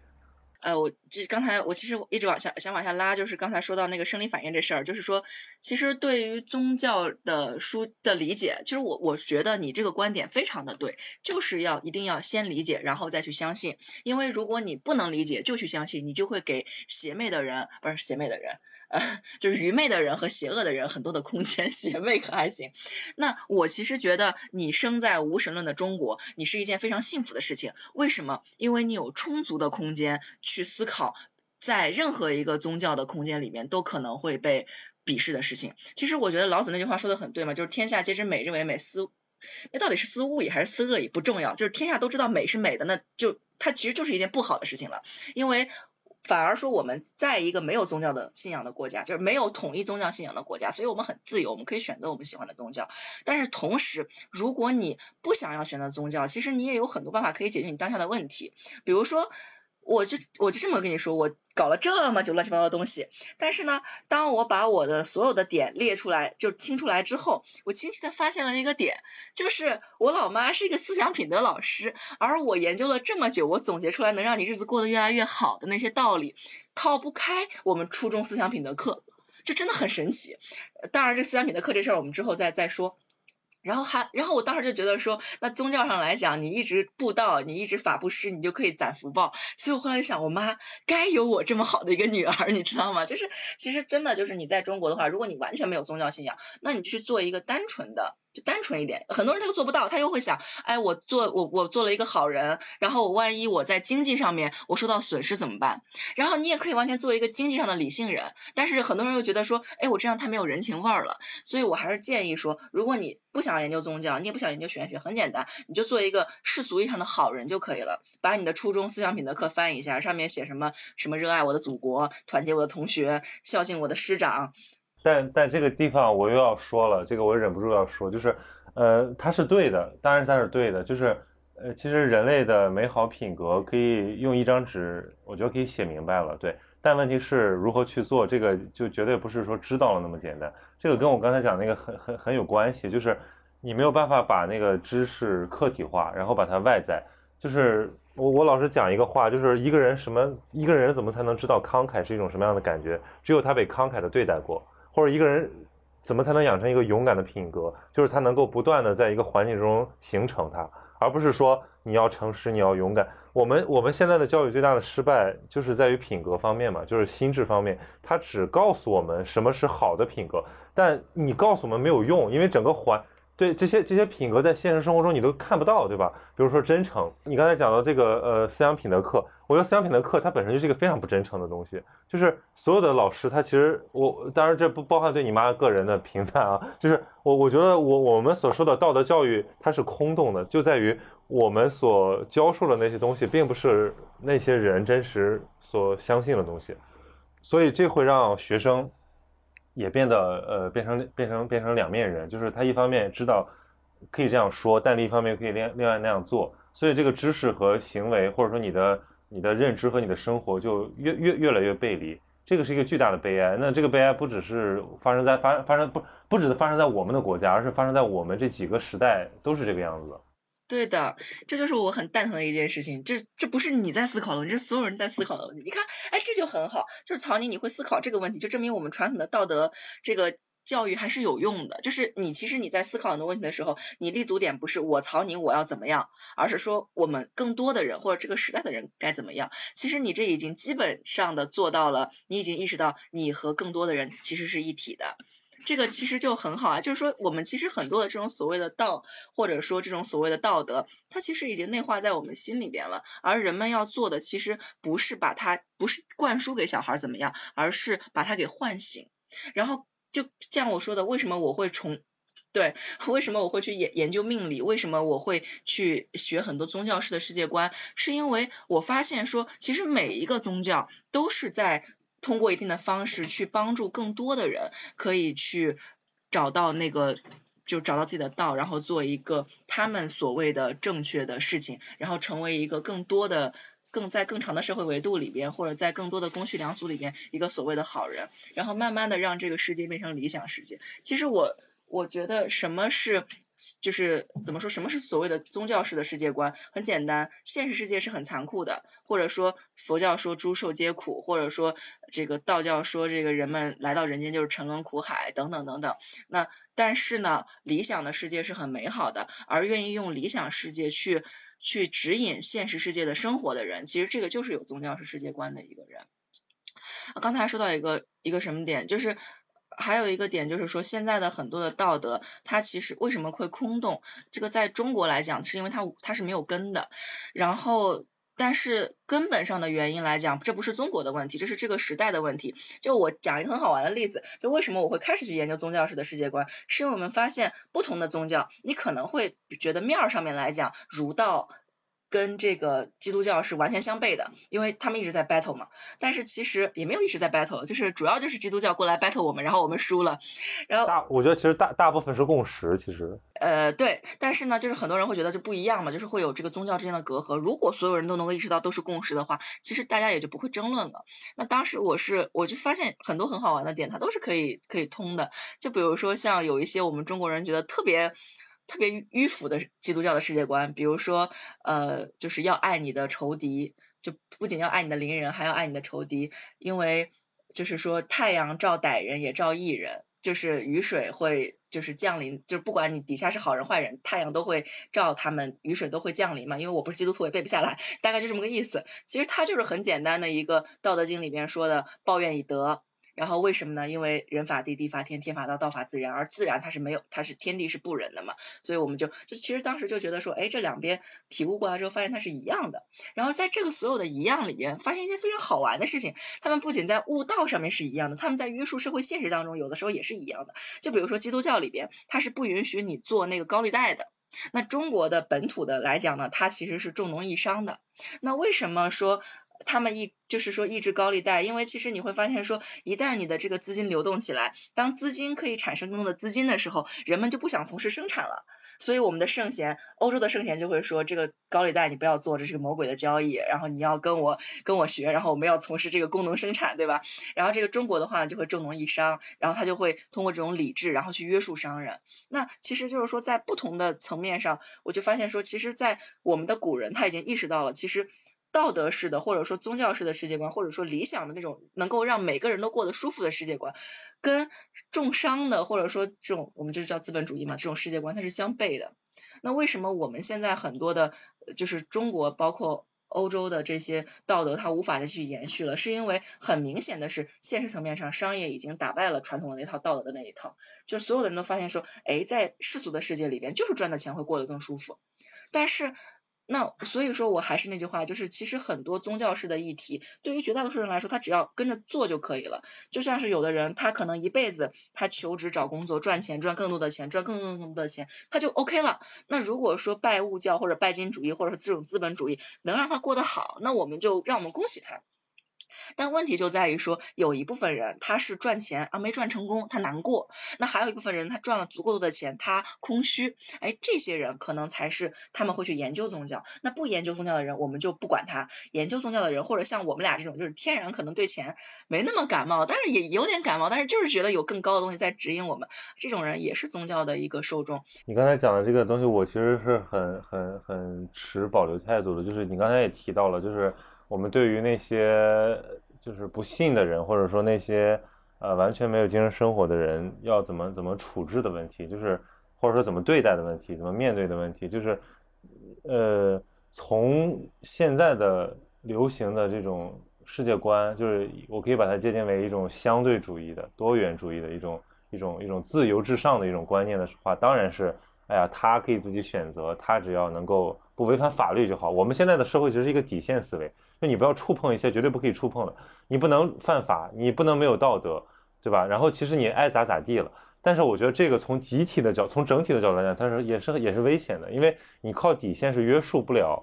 呃，我这刚才我其实一直往下想往下拉，就是刚才说到那个生理反应这事儿，就是说，其实对于宗教的书的理解，其实我我觉得你这个观点非常的对，就是要一定要先理解，然后再去相信，因为如果你不能理解就去相信，你就会给邪魅的人，不是邪魅的人。呃，就是愚昧的人和邪恶的人很多的空间，邪魅可还行。那我其实觉得你生在无神论的中国，你是一件非常幸福的事情。为什么？因为你有充足的空间去思考，在任何一个宗教的空间里面都可能会被鄙视的事情。其实我觉得老子那句话说的很对嘛，就是天下皆知美，认为美思，那到底是思恶意还是思恶意不重要，就是天下都知道美是美的，那就它其实就是一件不好的事情了，因为。反而说我们在一个没有宗教的信仰的国家，就是没有统一宗教信仰的国家，所以我们很自由，我们可以选择我们喜欢的宗教。但是同时，如果你不想要选择宗教，其实你也有很多办法可以解决你当下的问题，比如说。我就我就这么跟你说，我搞了这么久乱七八糟的东西，但是呢，当我把我的所有的点列出来，就清出来之后，我惊奇的发现了一个点，就是我老妈是一个思想品德老师，而我研究了这么久，我总结出来能让你日子过得越来越好的那些道理，逃不开我们初中思想品德课，就真的很神奇。当然，这思想品德课这事儿我们之后再再说。然后还，然后我当时就觉得说，那宗教上来讲，你一直布道，你一直法布施，你就可以攒福报。所以我后来就想，我妈该有我这么好的一个女儿，你知道吗？就是其实真的就是你在中国的话，如果你完全没有宗教信仰，那你去做一个单纯的就单纯一点。很多人他又做不到，他又会想，哎，我做我我做了一个好人，然后我万一我在经济上面我受到损失怎么办？然后你也可以完全做一个经济上的理性人，但是很多人又觉得说，哎，我这样太没有人情味儿了。所以我还是建议说，如果你不想研究宗教，你也不想研究玄学，很简单，你就做一个世俗意义上的好人就可以了。把你的初中思想品德课翻一下，上面写什么什么热爱我的祖国，团结我的同学，孝敬我的师长。但但这个地方我又要说了，这个我忍不住要说，就是呃，它是对的，当然它是对的，就是呃，其实人类的美好品格可以用一张纸，我觉得可以写明白了，对。但问题是如何去做，这个就绝对不是说知道了那么简单。这个跟我刚才讲那个很很很有关系，就是你没有办法把那个知识客体化，然后把它外在。就是我我老是讲一个话，就是一个人什么一个人怎么才能知道慷慨是一种什么样的感觉？只有他被慷慨的对待过，或者一个人怎么才能养成一个勇敢的品格？就是他能够不断的在一个环境中形成它，而不是说你要诚实，你要勇敢。我们我们现在的教育最大的失败就是在于品格方面嘛，就是心智方面，他只告诉我们什么是好的品格，但你告诉我们没有用，因为整个环对这些这些品格在现实生活中你都看不到，对吧？比如说真诚，你刚才讲到这个呃思想品德课，我觉得思想品德课它本身就是一个非常不真诚的东西，就是所有的老师他其实我当然这不包含对你妈个人的评判啊，就是我我觉得我我们所说的道德教育它是空洞的，就在于。我们所教授的那些东西，并不是那些人真实所相信的东西，所以这会让学生也变得呃变成变成变成两面人，就是他一方面知道可以这样说，但另一方面可以另另外那样做，所以这个知识和行为，或者说你的你的认知和你的生活就越越越来越背离，这个是一个巨大的悲哀。那这个悲哀不只是发生在发发生不不只是发生在我们的国家，而是发生在我们这几个时代都是这个样子的。对的，这就是我很蛋疼的一件事情。这这不是你在思考的问题，这是所有人在思考的问题。你看，哎，这就很好，就是曹宁你会思考这个问题，就证明我们传统的道德这个教育还是有用的。就是你其实你在思考很多问题的时候，你立足点不是我曹宁我要怎么样，而是说我们更多的人或者这个时代的人该怎么样。其实你这已经基本上的做到了，你已经意识到你和更多的人其实是一体的。这个其实就很好啊，就是说我们其实很多的这种所谓的道，或者说这种所谓的道德，它其实已经内化在我们心里边了。而人们要做的，其实不是把它不是灌输给小孩怎么样，而是把它给唤醒。然后就像我说的，为什么我会从对，为什么我会去研研究命理？为什么我会去学很多宗教式的世界观？是因为我发现说，其实每一个宗教都是在。通过一定的方式去帮助更多的人，可以去找到那个，就找到自己的道，然后做一个他们所谓的正确的事情，然后成为一个更多的、更在更长的社会维度里边，或者在更多的公序良俗里边一个所谓的好人，然后慢慢的让这个世界变成理想世界。其实我我觉得什么是。就是怎么说，什么是所谓的宗教式的世界观？很简单，现实世界是很残酷的，或者说佛教说诸受皆苦，或者说这个道教说这个人们来到人间就是沉沦苦海等等等等。那但是呢，理想的世界是很美好的，而愿意用理想世界去去指引现实世界的生活的人，其实这个就是有宗教式世界观的一个人。刚才说到一个一个什么点，就是。还有一个点就是说，现在的很多的道德，它其实为什么会空洞？这个在中国来讲，是因为它它是没有根的。然后，但是根本上的原因来讲，这不是中国的问题，这是这个时代的问题。就我讲一个很好玩的例子，就为什么我会开始去研究宗教式的世界观，是因为我们发现不同的宗教，你可能会觉得面儿上面来讲，儒道。跟这个基督教是完全相悖的，因为他们一直在 battle 嘛。但是其实也没有一直在 battle，就是主要就是基督教过来 battle 我们，然后我们输了。然后大，我觉得其实大大部分是共识，其实。呃，对，但是呢，就是很多人会觉得这不一样嘛，就是会有这个宗教之间的隔阂。如果所有人都能够意识到都是共识的话，其实大家也就不会争论了。那当时我是我就发现很多很好玩的点，它都是可以可以通的。就比如说像有一些我们中国人觉得特别。特别迂腐的基督教的世界观，比如说，呃，就是要爱你的仇敌，就不仅要爱你的邻人，还要爱你的仇敌，因为就是说太阳照歹人也照义人，就是雨水会就是降临，就是不管你底下是好人坏人，太阳都会照他们，雨水都会降临嘛。因为我不是基督徒，也背不下来，大概就这么个意思。其实它就是很简单的一个《道德经》里边说的“抱怨以德”。然后为什么呢？因为人法地，地法天，天法道，道法自然，而自然它是没有，它是天地是不仁的嘛，所以我们就就其实当时就觉得说，哎，这两边体悟过来之后，发现它是一样的。然后在这个所有的一样里边，发现一件非常好玩的事情，他们不仅在悟道上面是一样的，他们在约束社会现实当中，有的时候也是一样的。就比如说基督教里边，它是不允许你做那个高利贷的。那中国的本土的来讲呢，它其实是重农抑商的。那为什么说？他们一就是说抑制高利贷，因为其实你会发现说，一旦你的这个资金流动起来，当资金可以产生更多的资金的时候，人们就不想从事生产了。所以我们的圣贤，欧洲的圣贤就会说，这个高利贷你不要做，这是个魔鬼的交易，然后你要跟我跟我学，然后我们要从事这个工农生产，对吧？然后这个中国的话呢，就会重农抑商，然后他就会通过这种理智，然后去约束商人。那其实就是说，在不同的层面上，我就发现说，其实，在我们的古人他已经意识到了，其实。道德式的，或者说宗教式的世界观，或者说理想的那种能够让每个人都过得舒服的世界观，跟重商的，或者说这种我们就叫资本主义嘛，这种世界观它是相悖的。那为什么我们现在很多的，就是中国包括欧洲的这些道德它无法再去延续了？是因为很明显的是，现实层面上商业已经打败了传统的那套道德的那一套，就所有的人都发现说，哎，在世俗的世界里边，就是赚的钱会过得更舒服，但是。那所以说，我还是那句话，就是其实很多宗教式的议题，对于绝大多数人来说，他只要跟着做就可以了。就像是有的人，他可能一辈子他求职找工作赚钱，赚更多的钱，赚更多更多的钱，他就 OK 了。那如果说拜物教或者拜金主义，或者说这种资本主义能让他过得好，那我们就让我们恭喜他。但问题就在于说，有一部分人他是赚钱啊没赚成功，他难过；那还有一部分人他赚了足够多的钱，他空虚。哎，这些人可能才是他们会去研究宗教。那不研究宗教的人，我们就不管他；研究宗教的人，或者像我们俩这种，就是天然可能对钱没那么感冒，但是也有点感冒，但是就是觉得有更高的东西在指引我们。这种人也是宗教的一个受众。你刚才讲的这个东西，我其实是很很很持保留态度的。就是你刚才也提到了，就是。我们对于那些就是不信的人，或者说那些呃完全没有精神生活的人，要怎么怎么处置的问题，就是或者说怎么对待的问题，怎么面对的问题，就是呃从现在的流行的这种世界观，就是我可以把它界定为一种相对主义的多元主义的一种一种一种自由至上的一种观念的话，当然是哎呀，他可以自己选择，他只要能够不违反法律就好。我们现在的社会其实是一个底线思维。就你不要触碰一些绝对不可以触碰的，你不能犯法，你不能没有道德，对吧？然后其实你爱咋咋地了。但是我觉得这个从集体的角，从整体的角度来讲，它是也是也是危险的，因为你靠底线是约束不了，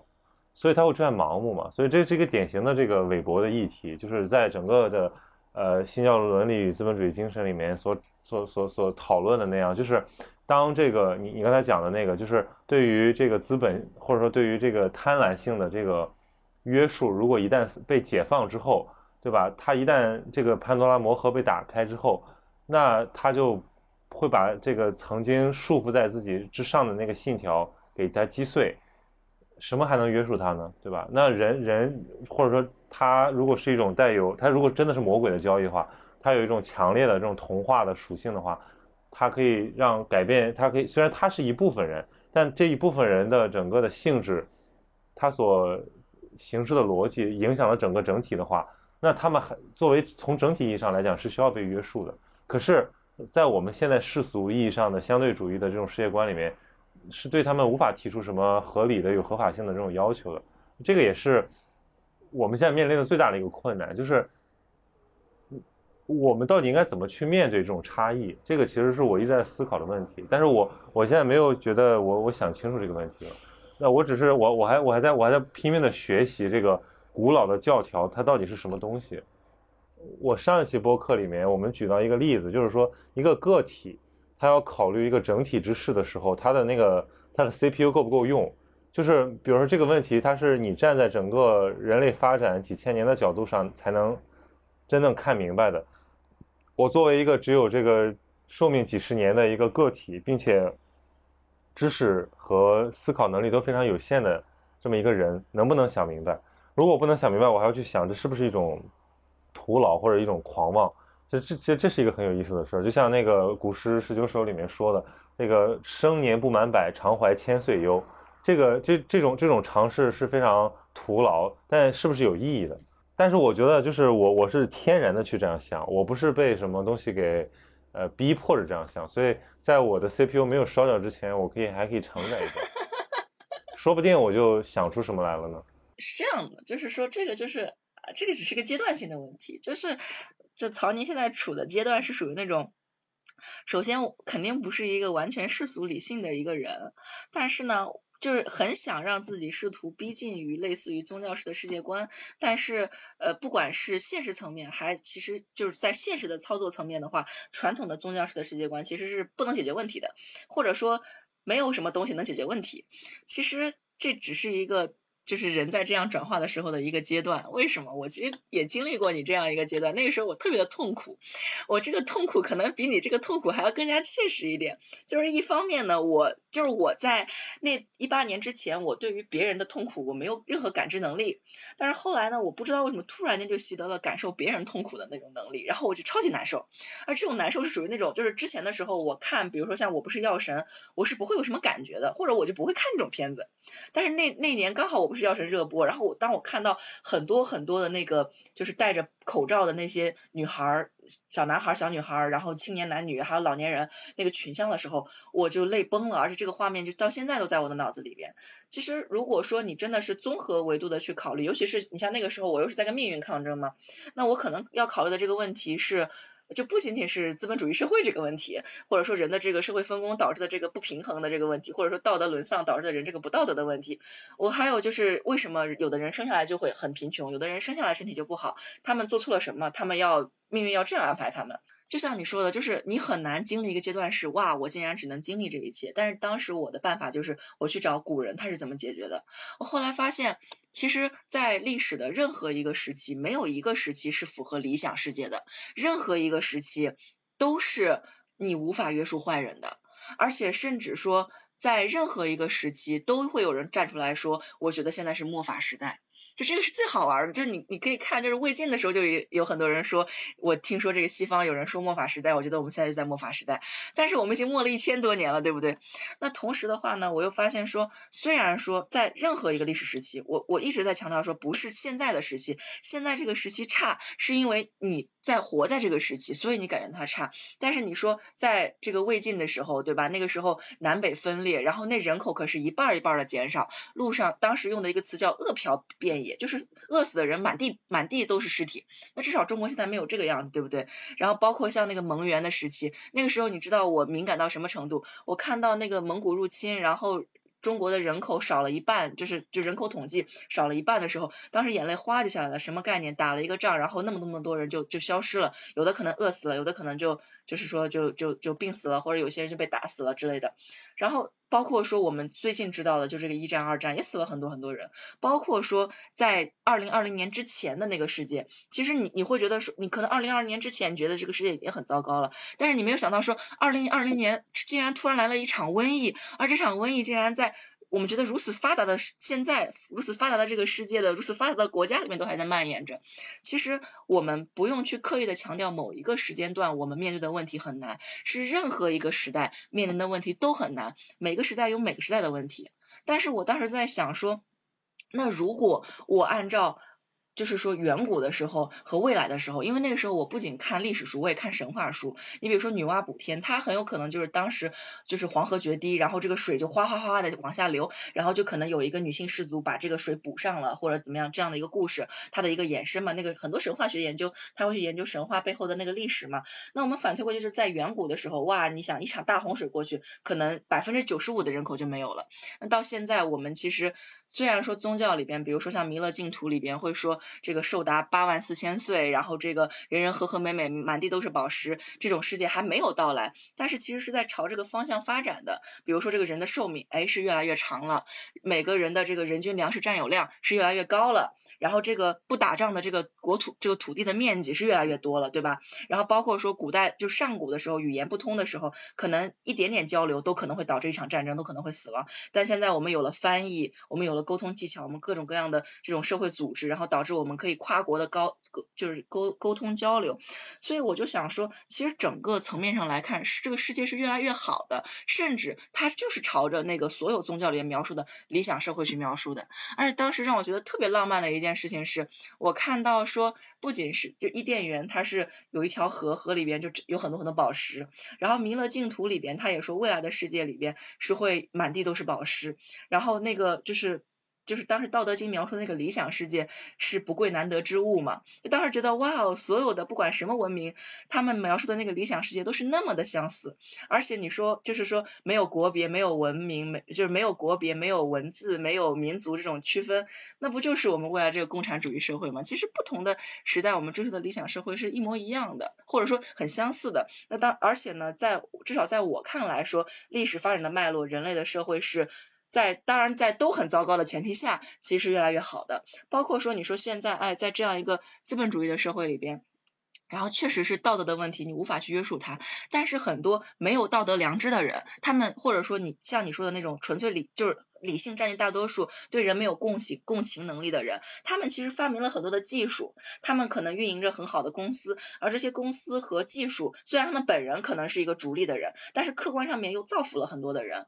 所以它会出现盲目嘛。所以这是一个典型的这个韦伯的议题，就是在整个的呃新教伦理与资本主义精神里面所所所所讨论的那样，就是当这个你你刚才讲的那个，就是对于这个资本或者说对于这个贪婪性的这个。约束如果一旦被解放之后，对吧？他一旦这个潘多拉魔盒被打开之后，那他就会把这个曾经束缚在自己之上的那个信条给它击碎，什么还能约束他呢？对吧？那人人或者说他如果是一种带有他如果真的是魔鬼的交易的话，他有一种强烈的这种同化的属性的话，他可以让改变，他可以虽然他是一部分人，但这一部分人的整个的性质，他所。形式的逻辑影响了整个整体的话，那他们还作为从整体意义上来讲是需要被约束的。可是，在我们现在世俗意义上的相对主义的这种世界观里面，是对他们无法提出什么合理的、有合法性的这种要求的。这个也是我们现在面临的最大的一个困难，就是我们到底应该怎么去面对这种差异？这个其实是我一直在思考的问题。但是我我现在没有觉得我我想清楚这个问题了。那我只是我我还我还在我还在拼命的学习这个古老的教条，它到底是什么东西？我上一期播客里面我们举到一个例子，就是说一个个体，他要考虑一个整体之事的时候，他的那个他的 CPU 够不够用？就是比如说这个问题，它是你站在整个人类发展几千年的角度上才能真正看明白的。我作为一个只有这个寿命几十年的一个个体，并且。知识和思考能力都非常有限的这么一个人，能不能想明白？如果不能想明白，我还要去想这是不是一种徒劳或者一种狂妄？这这这这是一个很有意思的事儿。就像那个古诗十九首里面说的，那个生年不满百，常怀千岁忧。这个这这种这种尝试是非常徒劳，但是不是有意义的？但是我觉得就是我我是天然的去这样想，我不是被什么东西给呃逼迫着这样想，所以在我的 CPU 没有烧掉之前，我可以还可以承载一下，说不定我就想出什么来了呢。是这样的，就是说这个就是这个只是个阶段性的问题，就是就曹宁现在处的阶段是属于那种。首先，肯定不是一个完全世俗理性的一个人，但是呢，就是很想让自己试图逼近于类似于宗教式的世界观。但是，呃，不管是现实层面，还其实就是在现实的操作层面的话，传统的宗教式的世界观其实是不能解决问题的，或者说没有什么东西能解决问题。其实这只是一个。就是人在这样转化的时候的一个阶段，为什么？我其实也经历过你这样一个阶段，那个时候我特别的痛苦，我这个痛苦可能比你这个痛苦还要更加切实一点。就是一方面呢，我就是我在那一八年之前，我对于别人的痛苦我没有任何感知能力，但是后来呢，我不知道为什么突然间就习得了感受别人痛苦的那种能力，然后我就超级难受。而这种难受是属于那种，就是之前的时候我看，比如说像我不是药神，我是不会有什么感觉的，或者我就不会看这种片子。但是那那年刚好我。不是药神热播，然后我当我看到很多很多的那个就是戴着口罩的那些女孩、小男孩、小女孩，然后青年男女还有老年人那个群像的时候，我就泪崩了，而且这个画面就到现在都在我的脑子里边。其实如果说你真的是综合维度的去考虑，尤其是你像那个时候我又是在跟命运抗争嘛，那我可能要考虑的这个问题是。就不仅仅是资本主义社会这个问题，或者说人的这个社会分工导致的这个不平衡的这个问题，或者说道德沦丧导致的人这个不道德的问题。我还有就是为什么有的人生下来就会很贫穷，有的人生下来身体就不好，他们做错了什么？他们要命运要这样安排他们？就像你说的，就是你很难经历一个阶段是哇，我竟然只能经历这一切。但是当时我的办法就是我去找古人他是怎么解决的。我后来发现，其实，在历史的任何一个时期，没有一个时期是符合理想世界的，任何一个时期都是你无法约束坏人的，而且甚至说，在任何一个时期都会有人站出来说，我觉得现在是末法时代。就这个是最好玩的，就是你你可以看，就是魏晋的时候就有有很多人说，我听说这个西方有人说末法时代，我觉得我们现在就在末法时代，但是我们已经末了一千多年了，对不对？那同时的话呢，我又发现说，虽然说在任何一个历史时期，我我一直在强调说，不是现在的时期，现在这个时期差，是因为你在活在这个时期，所以你感觉它差。但是你说在这个魏晋的时候，对吧？那个时候南北分裂，然后那人口可是一半一半的减少，路上当时用的一个词叫饿殍遍。野就是饿死的人满地满地都是尸体，那至少中国现在没有这个样子，对不对？然后包括像那个蒙元的时期，那个时候你知道我敏感到什么程度？我看到那个蒙古入侵，然后中国的人口少了一半，就是就人口统计少了一半的时候，当时眼泪哗就下来了。什么概念？打了一个仗，然后那么那么多人就就消失了，有的可能饿死了，有的可能就就是说就就就病死了，或者有些人就被打死了之类的，然后。包括说我们最近知道的，就这个一战、二战也死了很多很多人。包括说在二零二零年之前的那个世界，其实你你会觉得说，你可能二零二零年之前觉得这个世界已经很糟糕了，但是你没有想到说，二零二零年竟然突然来了一场瘟疫，而这场瘟疫竟然在。我们觉得如此发达的现在，如此发达的这个世界的如此发达的国家里面都还在蔓延着。其实我们不用去刻意的强调某一个时间段我们面对的问题很难，是任何一个时代面临的问题都很难。每个时代有每个时代的问题。但是我当时在想说，那如果我按照。就是说远古的时候和未来的时候，因为那个时候我不仅看历史书，我也看神话书。你比如说女娲补天，它很有可能就是当时就是黄河决堤，然后这个水就哗哗哗哗的往下流，然后就可能有一个女性氏族把这个水补上了，或者怎么样这样的一个故事，它的一个衍生嘛。那个很多神话学研究，他会去研究神话背后的那个历史嘛。那我们反推过，就是在远古的时候，哇，你想一场大洪水过去，可能百分之九十五的人口就没有了。那到现在，我们其实虽然说宗教里边，比如说像弥勒净土里边会说。这个寿达八万四千岁，然后这个人人和和美美，满地都是宝石，这种世界还没有到来，但是其实是在朝这个方向发展的。比如说这个人的寿命，哎，是越来越长了，每个人的这个人均粮食占有量是越来越高了，然后这个不打仗的这个国土，这个土地的面积是越来越多了，对吧？然后包括说古代就上古的时候，语言不通的时候，可能一点点交流都可能会导致一场战争，都可能会死亡。但现在我们有了翻译，我们有了沟通技巧，我们各种各样的这种社会组织，然后导致。我们可以跨国的高就是沟沟通交流。所以我就想说，其实整个层面上来看，是这个世界是越来越好的，甚至它就是朝着那个所有宗教里面描述的理想社会去描述的。而且当时让我觉得特别浪漫的一件事情是，我看到说，不仅是就伊甸园，它是有一条河，河里边就有很多很多宝石，然后弥勒净土里边，他也说未来的世界里边是会满地都是宝石，然后那个就是。就是当时《道德经》描述那个理想世界是不贵难得之物嘛，就当时觉得哇哦，所有的不管什么文明，他们描述的那个理想世界都是那么的相似，而且你说就是说没有国别，没有文明，没就是没有国别，没有文字，没有民族这种区分，那不就是我们未来这个共产主义社会吗？其实不同的时代，我们追求的理想社会是一模一样的，或者说很相似的。那当而且呢，在至少在我看来说，历史发展的脉络，人类的社会是。在当然，在都很糟糕的前提下，其实是越来越好的。包括说，你说现在，哎，在这样一个资本主义的社会里边，然后确实是道德的问题，你无法去约束他。但是很多没有道德良知的人，他们或者说你像你说的那种纯粹理，就是理性占据大多数，对人没有共情共情能力的人，他们其实发明了很多的技术，他们可能运营着很好的公司，而这些公司和技术，虽然他们本人可能是一个逐利的人，但是客观上面又造福了很多的人。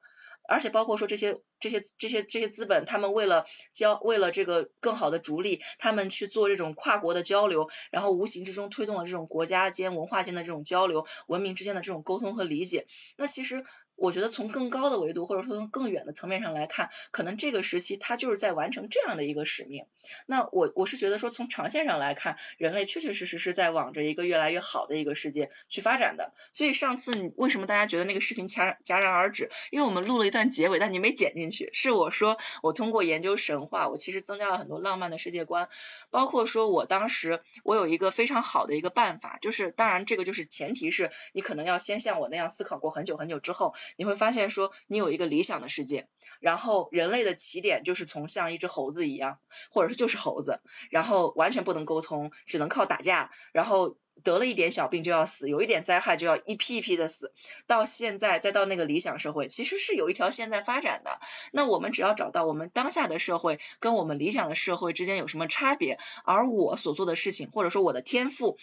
而且包括说这些这些这些这些资本，他们为了交为了这个更好的逐利，他们去做这种跨国的交流，然后无形之中推动了这种国家间文化间的这种交流，文明之间的这种沟通和理解。那其实。我觉得从更高的维度，或者说从更远的层面上来看，可能这个时期它就是在完成这样的一个使命。那我我是觉得说，从长线上来看，人类确确实实是在往着一个越来越好的一个世界去发展的。所以上次你为什么大家觉得那个视频戛戛然而止？因为我们录了一段结尾，但你没剪进去。是我说我通过研究神话，我其实增加了很多浪漫的世界观，包括说我当时我有一个非常好的一个办法，就是当然这个就是前提是你可能要先像我那样思考过很久很久之后。你会发现，说你有一个理想的世界，然后人类的起点就是从像一只猴子一样，或者是就是猴子，然后完全不能沟通，只能靠打架，然后得了一点小病就要死，有一点灾害就要一批一批的死。到现在再到那个理想社会，其实是有一条线在发展的。那我们只要找到我们当下的社会跟我们理想的社会之间有什么差别，而我所做的事情，或者说我的天赋。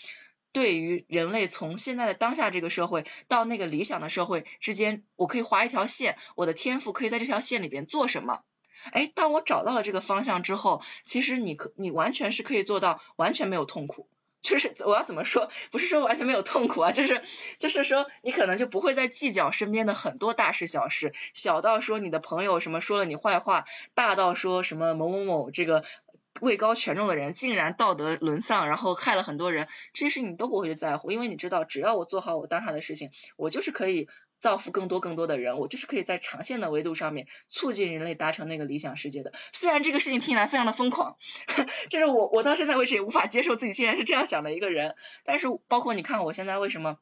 对于人类从现在的当下这个社会到那个理想的社会之间，我可以划一条线，我的天赋可以在这条线里边做什么？哎，当我找到了这个方向之后，其实你可你完全是可以做到完全没有痛苦。就是我要怎么说？不是说完全没有痛苦啊，就是就是说你可能就不会再计较身边的很多大事小事，小到说你的朋友什么说了你坏话，大到说什么某某某这个。位高权重的人竟然道德沦丧，然后害了很多人，这些事你都不会去在乎，因为你知道，只要我做好我当下的事情，我就是可以造福更多更多的人，我就是可以在长线的维度上面促进人类达成那个理想世界的。虽然这个事情听起来非常的疯狂，就是我我到现在为止也无法接受自己竟然是这样想的一个人，但是包括你看我现在为什么。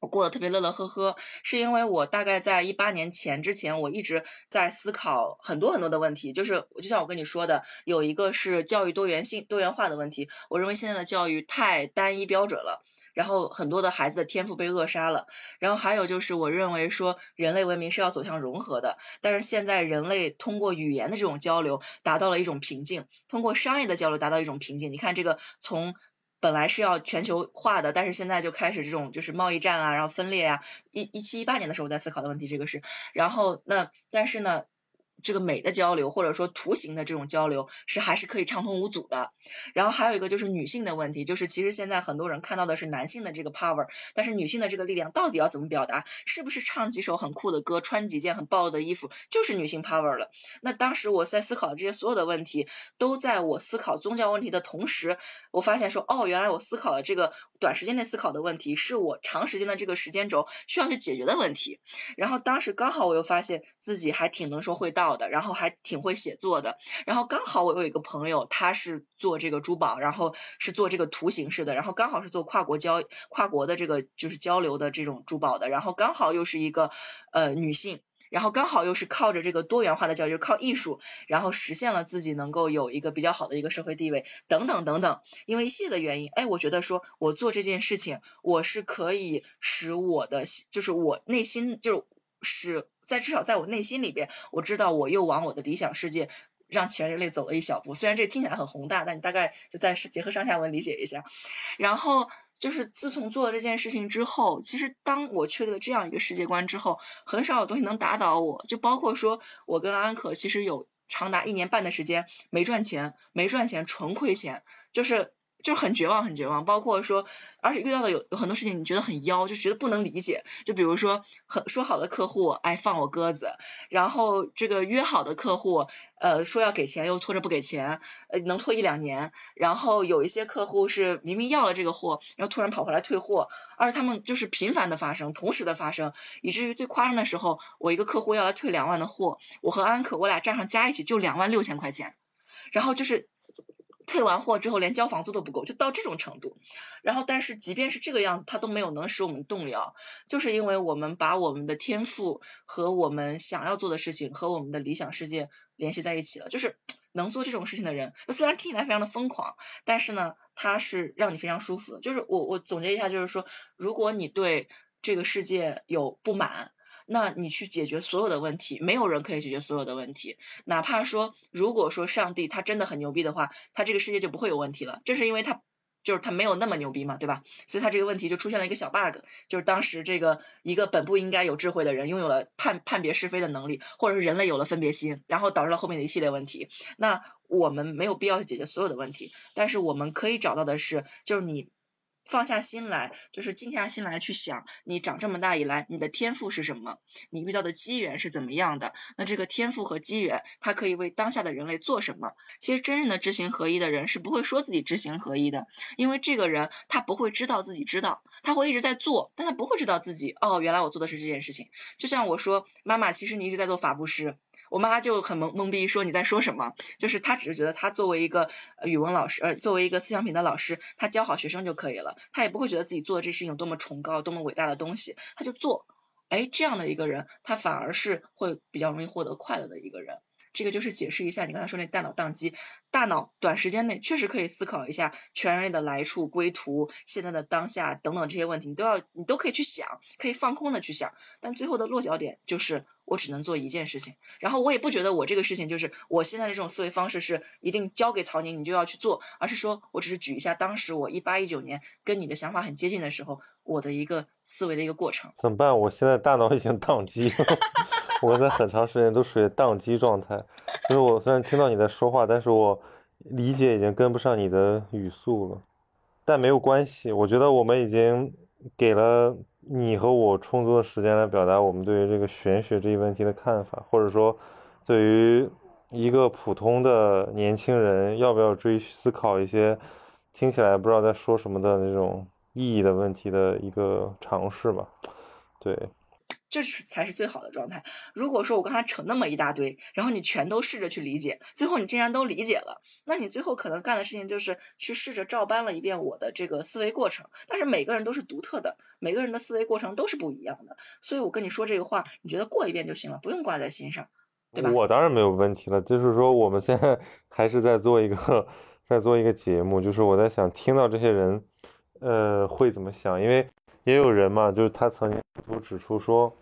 我过得特别乐乐呵呵，是因为我大概在一八年前之前，我一直在思考很多很多的问题，就是就像我跟你说的，有一个是教育多元性、多元化的问题。我认为现在的教育太单一标准了，然后很多的孩子的天赋被扼杀了。然后还有就是，我认为说人类文明是要走向融合的，但是现在人类通过语言的这种交流达到了一种瓶颈，通过商业的交流达到一种瓶颈。你看这个从。本来是要全球化的，但是现在就开始这种就是贸易战啊，然后分裂啊。一一七一八年的时候我在思考的问题，这个是。然后那但是呢？这个美的交流，或者说图形的这种交流，是还是可以畅通无阻的。然后还有一个就是女性的问题，就是其实现在很多人看到的是男性的这个 power，但是女性的这个力量到底要怎么表达？是不是唱几首很酷的歌，穿几件很暴露的衣服，就是女性 power 了？那当时我在思考这些所有的问题，都在我思考宗教问题的同时，我发现说，哦，原来我思考的这个短时间内思考的问题，是我长时间的这个时间轴需要去解决的问题。然后当时刚好我又发现自己还挺能说会道。好的，然后还挺会写作的，然后刚好我有一个朋友，他是做这个珠宝，然后是做这个图形式的，然后刚好是做跨国交跨国的这个就是交流的这种珠宝的，然后刚好又是一个呃女性，然后刚好又是靠着这个多元化的教育，靠艺术，然后实现了自己能够有一个比较好的一个社会地位，等等等等，因为一系列的原因，哎，我觉得说我做这件事情，我是可以使我的就是我内心就是是。在至少在我内心里边，我知道我又往我的理想世界让全人类走了一小步。虽然这听起来很宏大，但你大概就再结合上下文理解一下。然后就是自从做了这件事情之后，其实当我确立了这样一个世界观之后，很少有东西能打倒我，就包括说我跟安可其实有长达一年半的时间没赚钱，没赚钱，纯亏钱，就是。就是很绝望，很绝望。包括说，而且遇到的有有很多事情，你觉得很妖，就觉得不能理解。就比如说，很说好的客户，哎，放我鸽子；然后这个约好的客户，呃，说要给钱又拖着不给钱，呃，能拖一两年。然后有一些客户是明明要了这个货，然后突然跑回来退货，而且他们就是频繁的发生，同时的发生，以至于最夸张的时候，我一个客户要来退两万的货，我和安可我俩账上加一起就两万六千块钱，然后就是。退完货之后，连交房租都不够，就到这种程度。然后，但是即便是这个样子，他都没有能使我们动摇，就是因为我们把我们的天赋和我们想要做的事情和我们的理想世界联系在一起了。就是 能做这种事情的人，虽然听起来非常的疯狂，但是呢，他是让你非常舒服的。就是我我总结一下，就是说，如果你对这个世界有不满。那你去解决所有的问题，没有人可以解决所有的问题。哪怕说，如果说上帝他真的很牛逼的话，他这个世界就不会有问题了。正是因为他就是他没有那么牛逼嘛，对吧？所以他这个问题就出现了一个小 bug，就是当时这个一个本不应该有智慧的人拥有了判判别是非的能力，或者是人类有了分别心，然后导致了后面的一系列问题。那我们没有必要去解决所有的问题，但是我们可以找到的是，就是你。放下心来，就是静下心来去想，你长这么大以来，你的天赋是什么？你遇到的机缘是怎么样的？那这个天赋和机缘，它可以为当下的人类做什么？其实真正的知行合一的人是不会说自己知行合一的，因为这个人他不会知道自己知道，他会一直在做，但他不会知道自己哦，原来我做的是这件事情。就像我说，妈妈，其实你一直在做法布施。我妈就很懵懵逼，说你在说什么？就是她只是觉得她作为一个语文老师，呃，作为一个思想品的老师，她教好学生就可以了，他也不会觉得自己做的这事情有多么崇高、多么伟大的东西，他就做。哎，这样的一个人，他反而是会比较容易获得快乐的一个人。这个就是解释一下你刚才说那大脑宕机，大脑短时间内确实可以思考一下全人类的来处、归途、现在的当下等等这些问题，你都要你都可以去想，可以放空的去想，但最后的落脚点就是我只能做一件事情，然后我也不觉得我这个事情就是我现在的这种思维方式是一定交给曹宁你就要去做，而是说我只是举一下当时我一八一九年跟你的想法很接近的时候，我的一个思维的一个过程。怎么办？我现在大脑已经宕机了。我在很长时间都属于宕机状态，就是我虽然听到你在说话，但是我理解已经跟不上你的语速了。但没有关系，我觉得我们已经给了你和我充足的时间来表达我们对于这个玄学这一问题的看法，或者说对于一个普通的年轻人要不要追思考一些听起来不知道在说什么的那种意义的问题的一个尝试吧。对。这是才是最好的状态。如果说我刚才扯那么一大堆，然后你全都试着去理解，最后你竟然都理解了，那你最后可能干的事情就是去试着照搬了一遍我的这个思维过程。但是每个人都是独特的，每个人的思维过程都是不一样的，所以我跟你说这个话，你觉得过一遍就行了，不用挂在心上，对吧？我当然没有问题了，就是说我们现在 还是在做一个在做一个节目，就是我在想听到这些人呃会怎么想，因为也有人嘛，就是他曾经都指出说。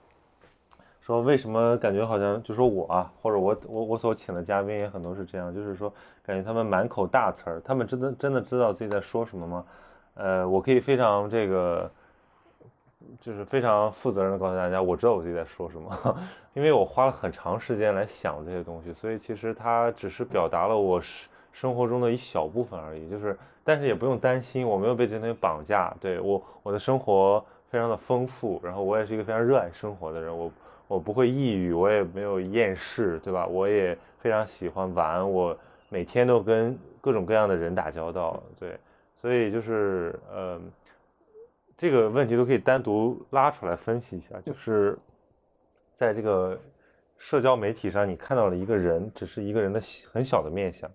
说为什么感觉好像就说我啊，或者我我我所请的嘉宾也很多是这样，就是说感觉他们满口大词儿，他们真的真的知道自己在说什么吗？呃，我可以非常这个，就是非常负责任的告诉大家，我知道我自己在说什么，因为我花了很长时间来想这些东西，所以其实它只是表达了我生生活中的一小部分而已，就是但是也不用担心，我没有被这些东西绑架，对我我的生活非常的丰富，然后我也是一个非常热爱生活的人，我。我不会抑郁，我也没有厌世，对吧？我也非常喜欢玩，我每天都跟各种各样的人打交道，对，所以就是呃，这个问题都可以单独拉出来分析一下。就是在这个社交媒体上，你看到了一个人，只是一个人的很小的面相，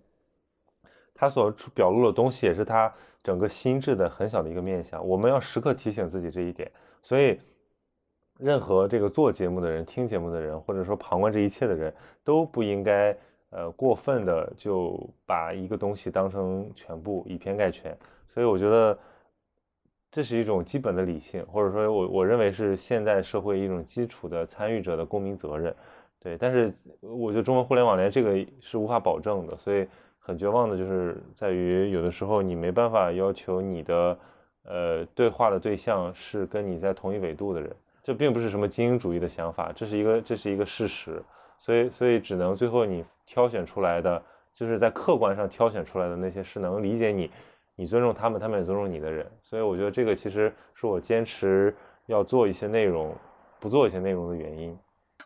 他所表露的东西也是他整个心智的很小的一个面相。我们要时刻提醒自己这一点，所以。任何这个做节目的人、听节目的人，或者说旁观这一切的人，都不应该呃过分的就把一个东西当成全部，以偏概全。所以我觉得这是一种基本的理性，或者说我我认为是现代社会一种基础的参与者的公民责任。对，但是我觉得中文互联网连这个是无法保证的，所以很绝望的就是在于有的时候你没办法要求你的呃对话的对象是跟你在同一纬度的人，这并不是什么精英主义的想法，这是一个这是一个事实，所以所以只能最后你挑选出来的就是在客观上挑选出来的那些是能理解你，你尊重他们，他们也尊重你的人，所以我觉得这个其实是我坚持要做一些内容，不做一些内容的原因。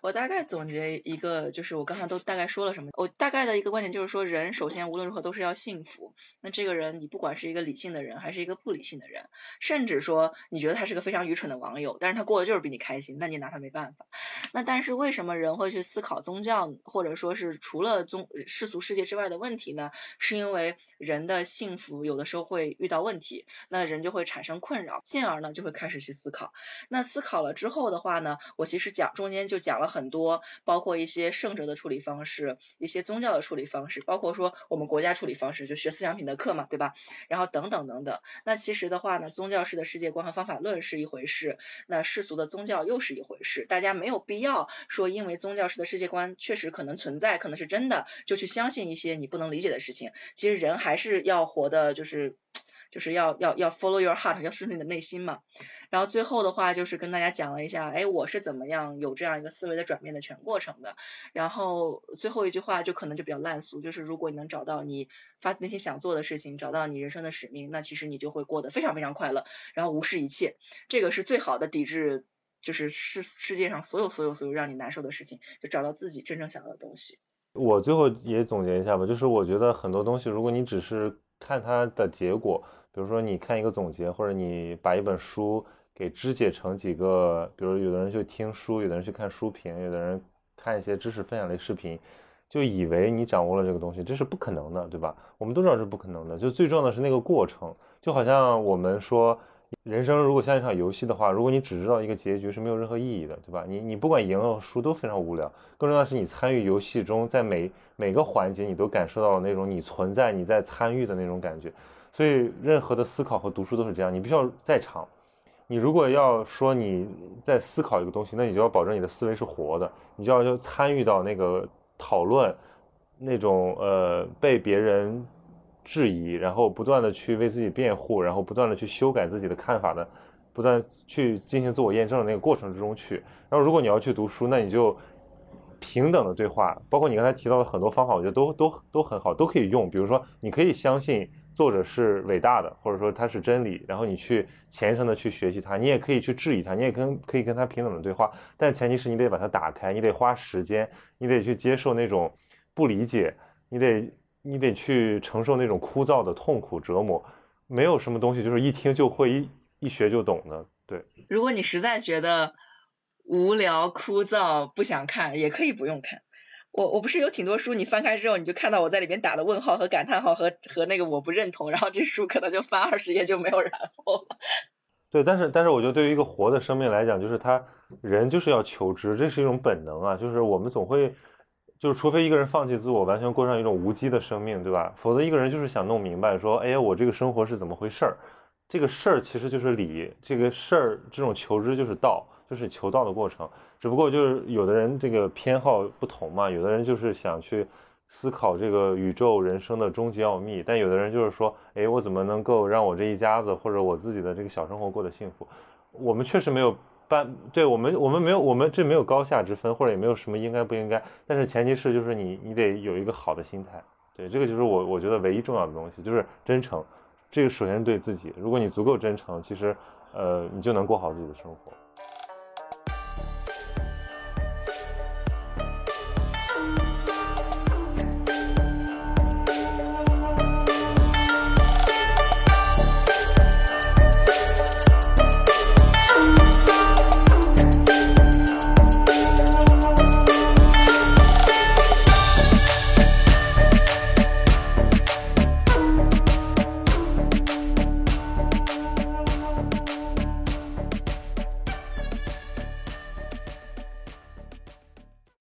我大概总结一个，就是我刚才都大概说了什么。我大概的一个观点就是说，人首先无论如何都是要幸福。那这个人，你不管是一个理性的人，还是一个不理性的人，甚至说你觉得他是个非常愚蠢的网友，但是他过得就是比你开心，那你拿他没办法。那但是为什么人会去思考宗教，或者说是除了宗世俗世界之外的问题呢？是因为人的幸福有的时候会遇到问题，那人就会产生困扰，进而呢就会开始去思考。那思考了之后的话呢，我其实讲中间就讲了。很多包括一些圣哲的处理方式，一些宗教的处理方式，包括说我们国家处理方式，就学思想品德课嘛，对吧？然后等等等等。那其实的话呢，宗教式的世界观和方法论是一回事，那世俗的宗教又是一回事。大家没有必要说，因为宗教式的世界观确实可能存在，可能是真的，就去相信一些你不能理解的事情。其实人还是要活的，就是。就是要要要 follow your heart，要顺着你的内心嘛。然后最后的话就是跟大家讲了一下，哎，我是怎么样有这样一个思维的转变的全过程的。然后最后一句话就可能就比较烂俗，就是如果你能找到你发自内心想做的事情，找到你人生的使命，那其实你就会过得非常非常快乐，然后无视一切。这个是最好的抵制，就是世世界上所有所有所有让你难受的事情，就找到自己真正想要的东西。我最后也总结一下吧，就是我觉得很多东西，如果你只是看它的结果。比如说，你看一个总结，或者你把一本书给肢解成几个，比如有的人去听书，有的人去看书评，有的人看一些知识分享类视频，就以为你掌握了这个东西，这是不可能的，对吧？我们都知道是不可能的。就最重要的是那个过程，就好像我们说，人生如果像一场游戏的话，如果你只知道一个结局，是没有任何意义的，对吧？你你不管赢了输都非常无聊。更重要的是，你参与游戏中，在每每个环节，你都感受到了那种你存在、你在参与的那种感觉。所以，任何的思考和读书都是这样，你必须要在场。你如果要说你在思考一个东西，那你就要保证你的思维是活的，你就要就参与到那个讨论，那种呃被别人质疑，然后不断的去为自己辩护，然后不断的去修改自己的看法的，不断去进行自我验证的那个过程之中去。然后，如果你要去读书，那你就平等的对话，包括你刚才提到的很多方法，我觉得都都都很好，都可以用。比如说，你可以相信。作者是伟大的，或者说他是真理，然后你去虔诚的去学习他，你也可以去质疑他，你也跟可以跟他平等的对话，但前提是你得把它打开，你得花时间，你得去接受那种不理解，你得你得去承受那种枯燥的痛苦折磨，没有什么东西就是一听就会一一学就懂的，对。如果你实在觉得无聊枯燥不想看，也可以不用看。我我不是有挺多书，你翻开之后，你就看到我在里面打的问号和感叹号和和那个我不认同，然后这书可能就翻二十页就没有然后了。对，但是但是我觉得对于一个活的生命来讲，就是他人就是要求知，这是一种本能啊，就是我们总会，就是除非一个人放弃自我，完全过上一种无机的生命，对吧？否则一个人就是想弄明白，说，哎呀，我这个生活是怎么回事儿？这个事儿其实就是理，这个事儿这种求知就是道。就是求道的过程，只不过就是有的人这个偏好不同嘛，有的人就是想去思考这个宇宙人生的终极奥秘，但有的人就是说，哎，我怎么能够让我这一家子或者我自己的这个小生活过得幸福？我们确实没有办，对我们我们没有我们这没有高下之分，或者也没有什么应该不应该，但是前提是就是你你得有一个好的心态，对，这个就是我我觉得唯一重要的东西，就是真诚，这个首先对自己，如果你足够真诚，其实呃你就能过好自己的生活。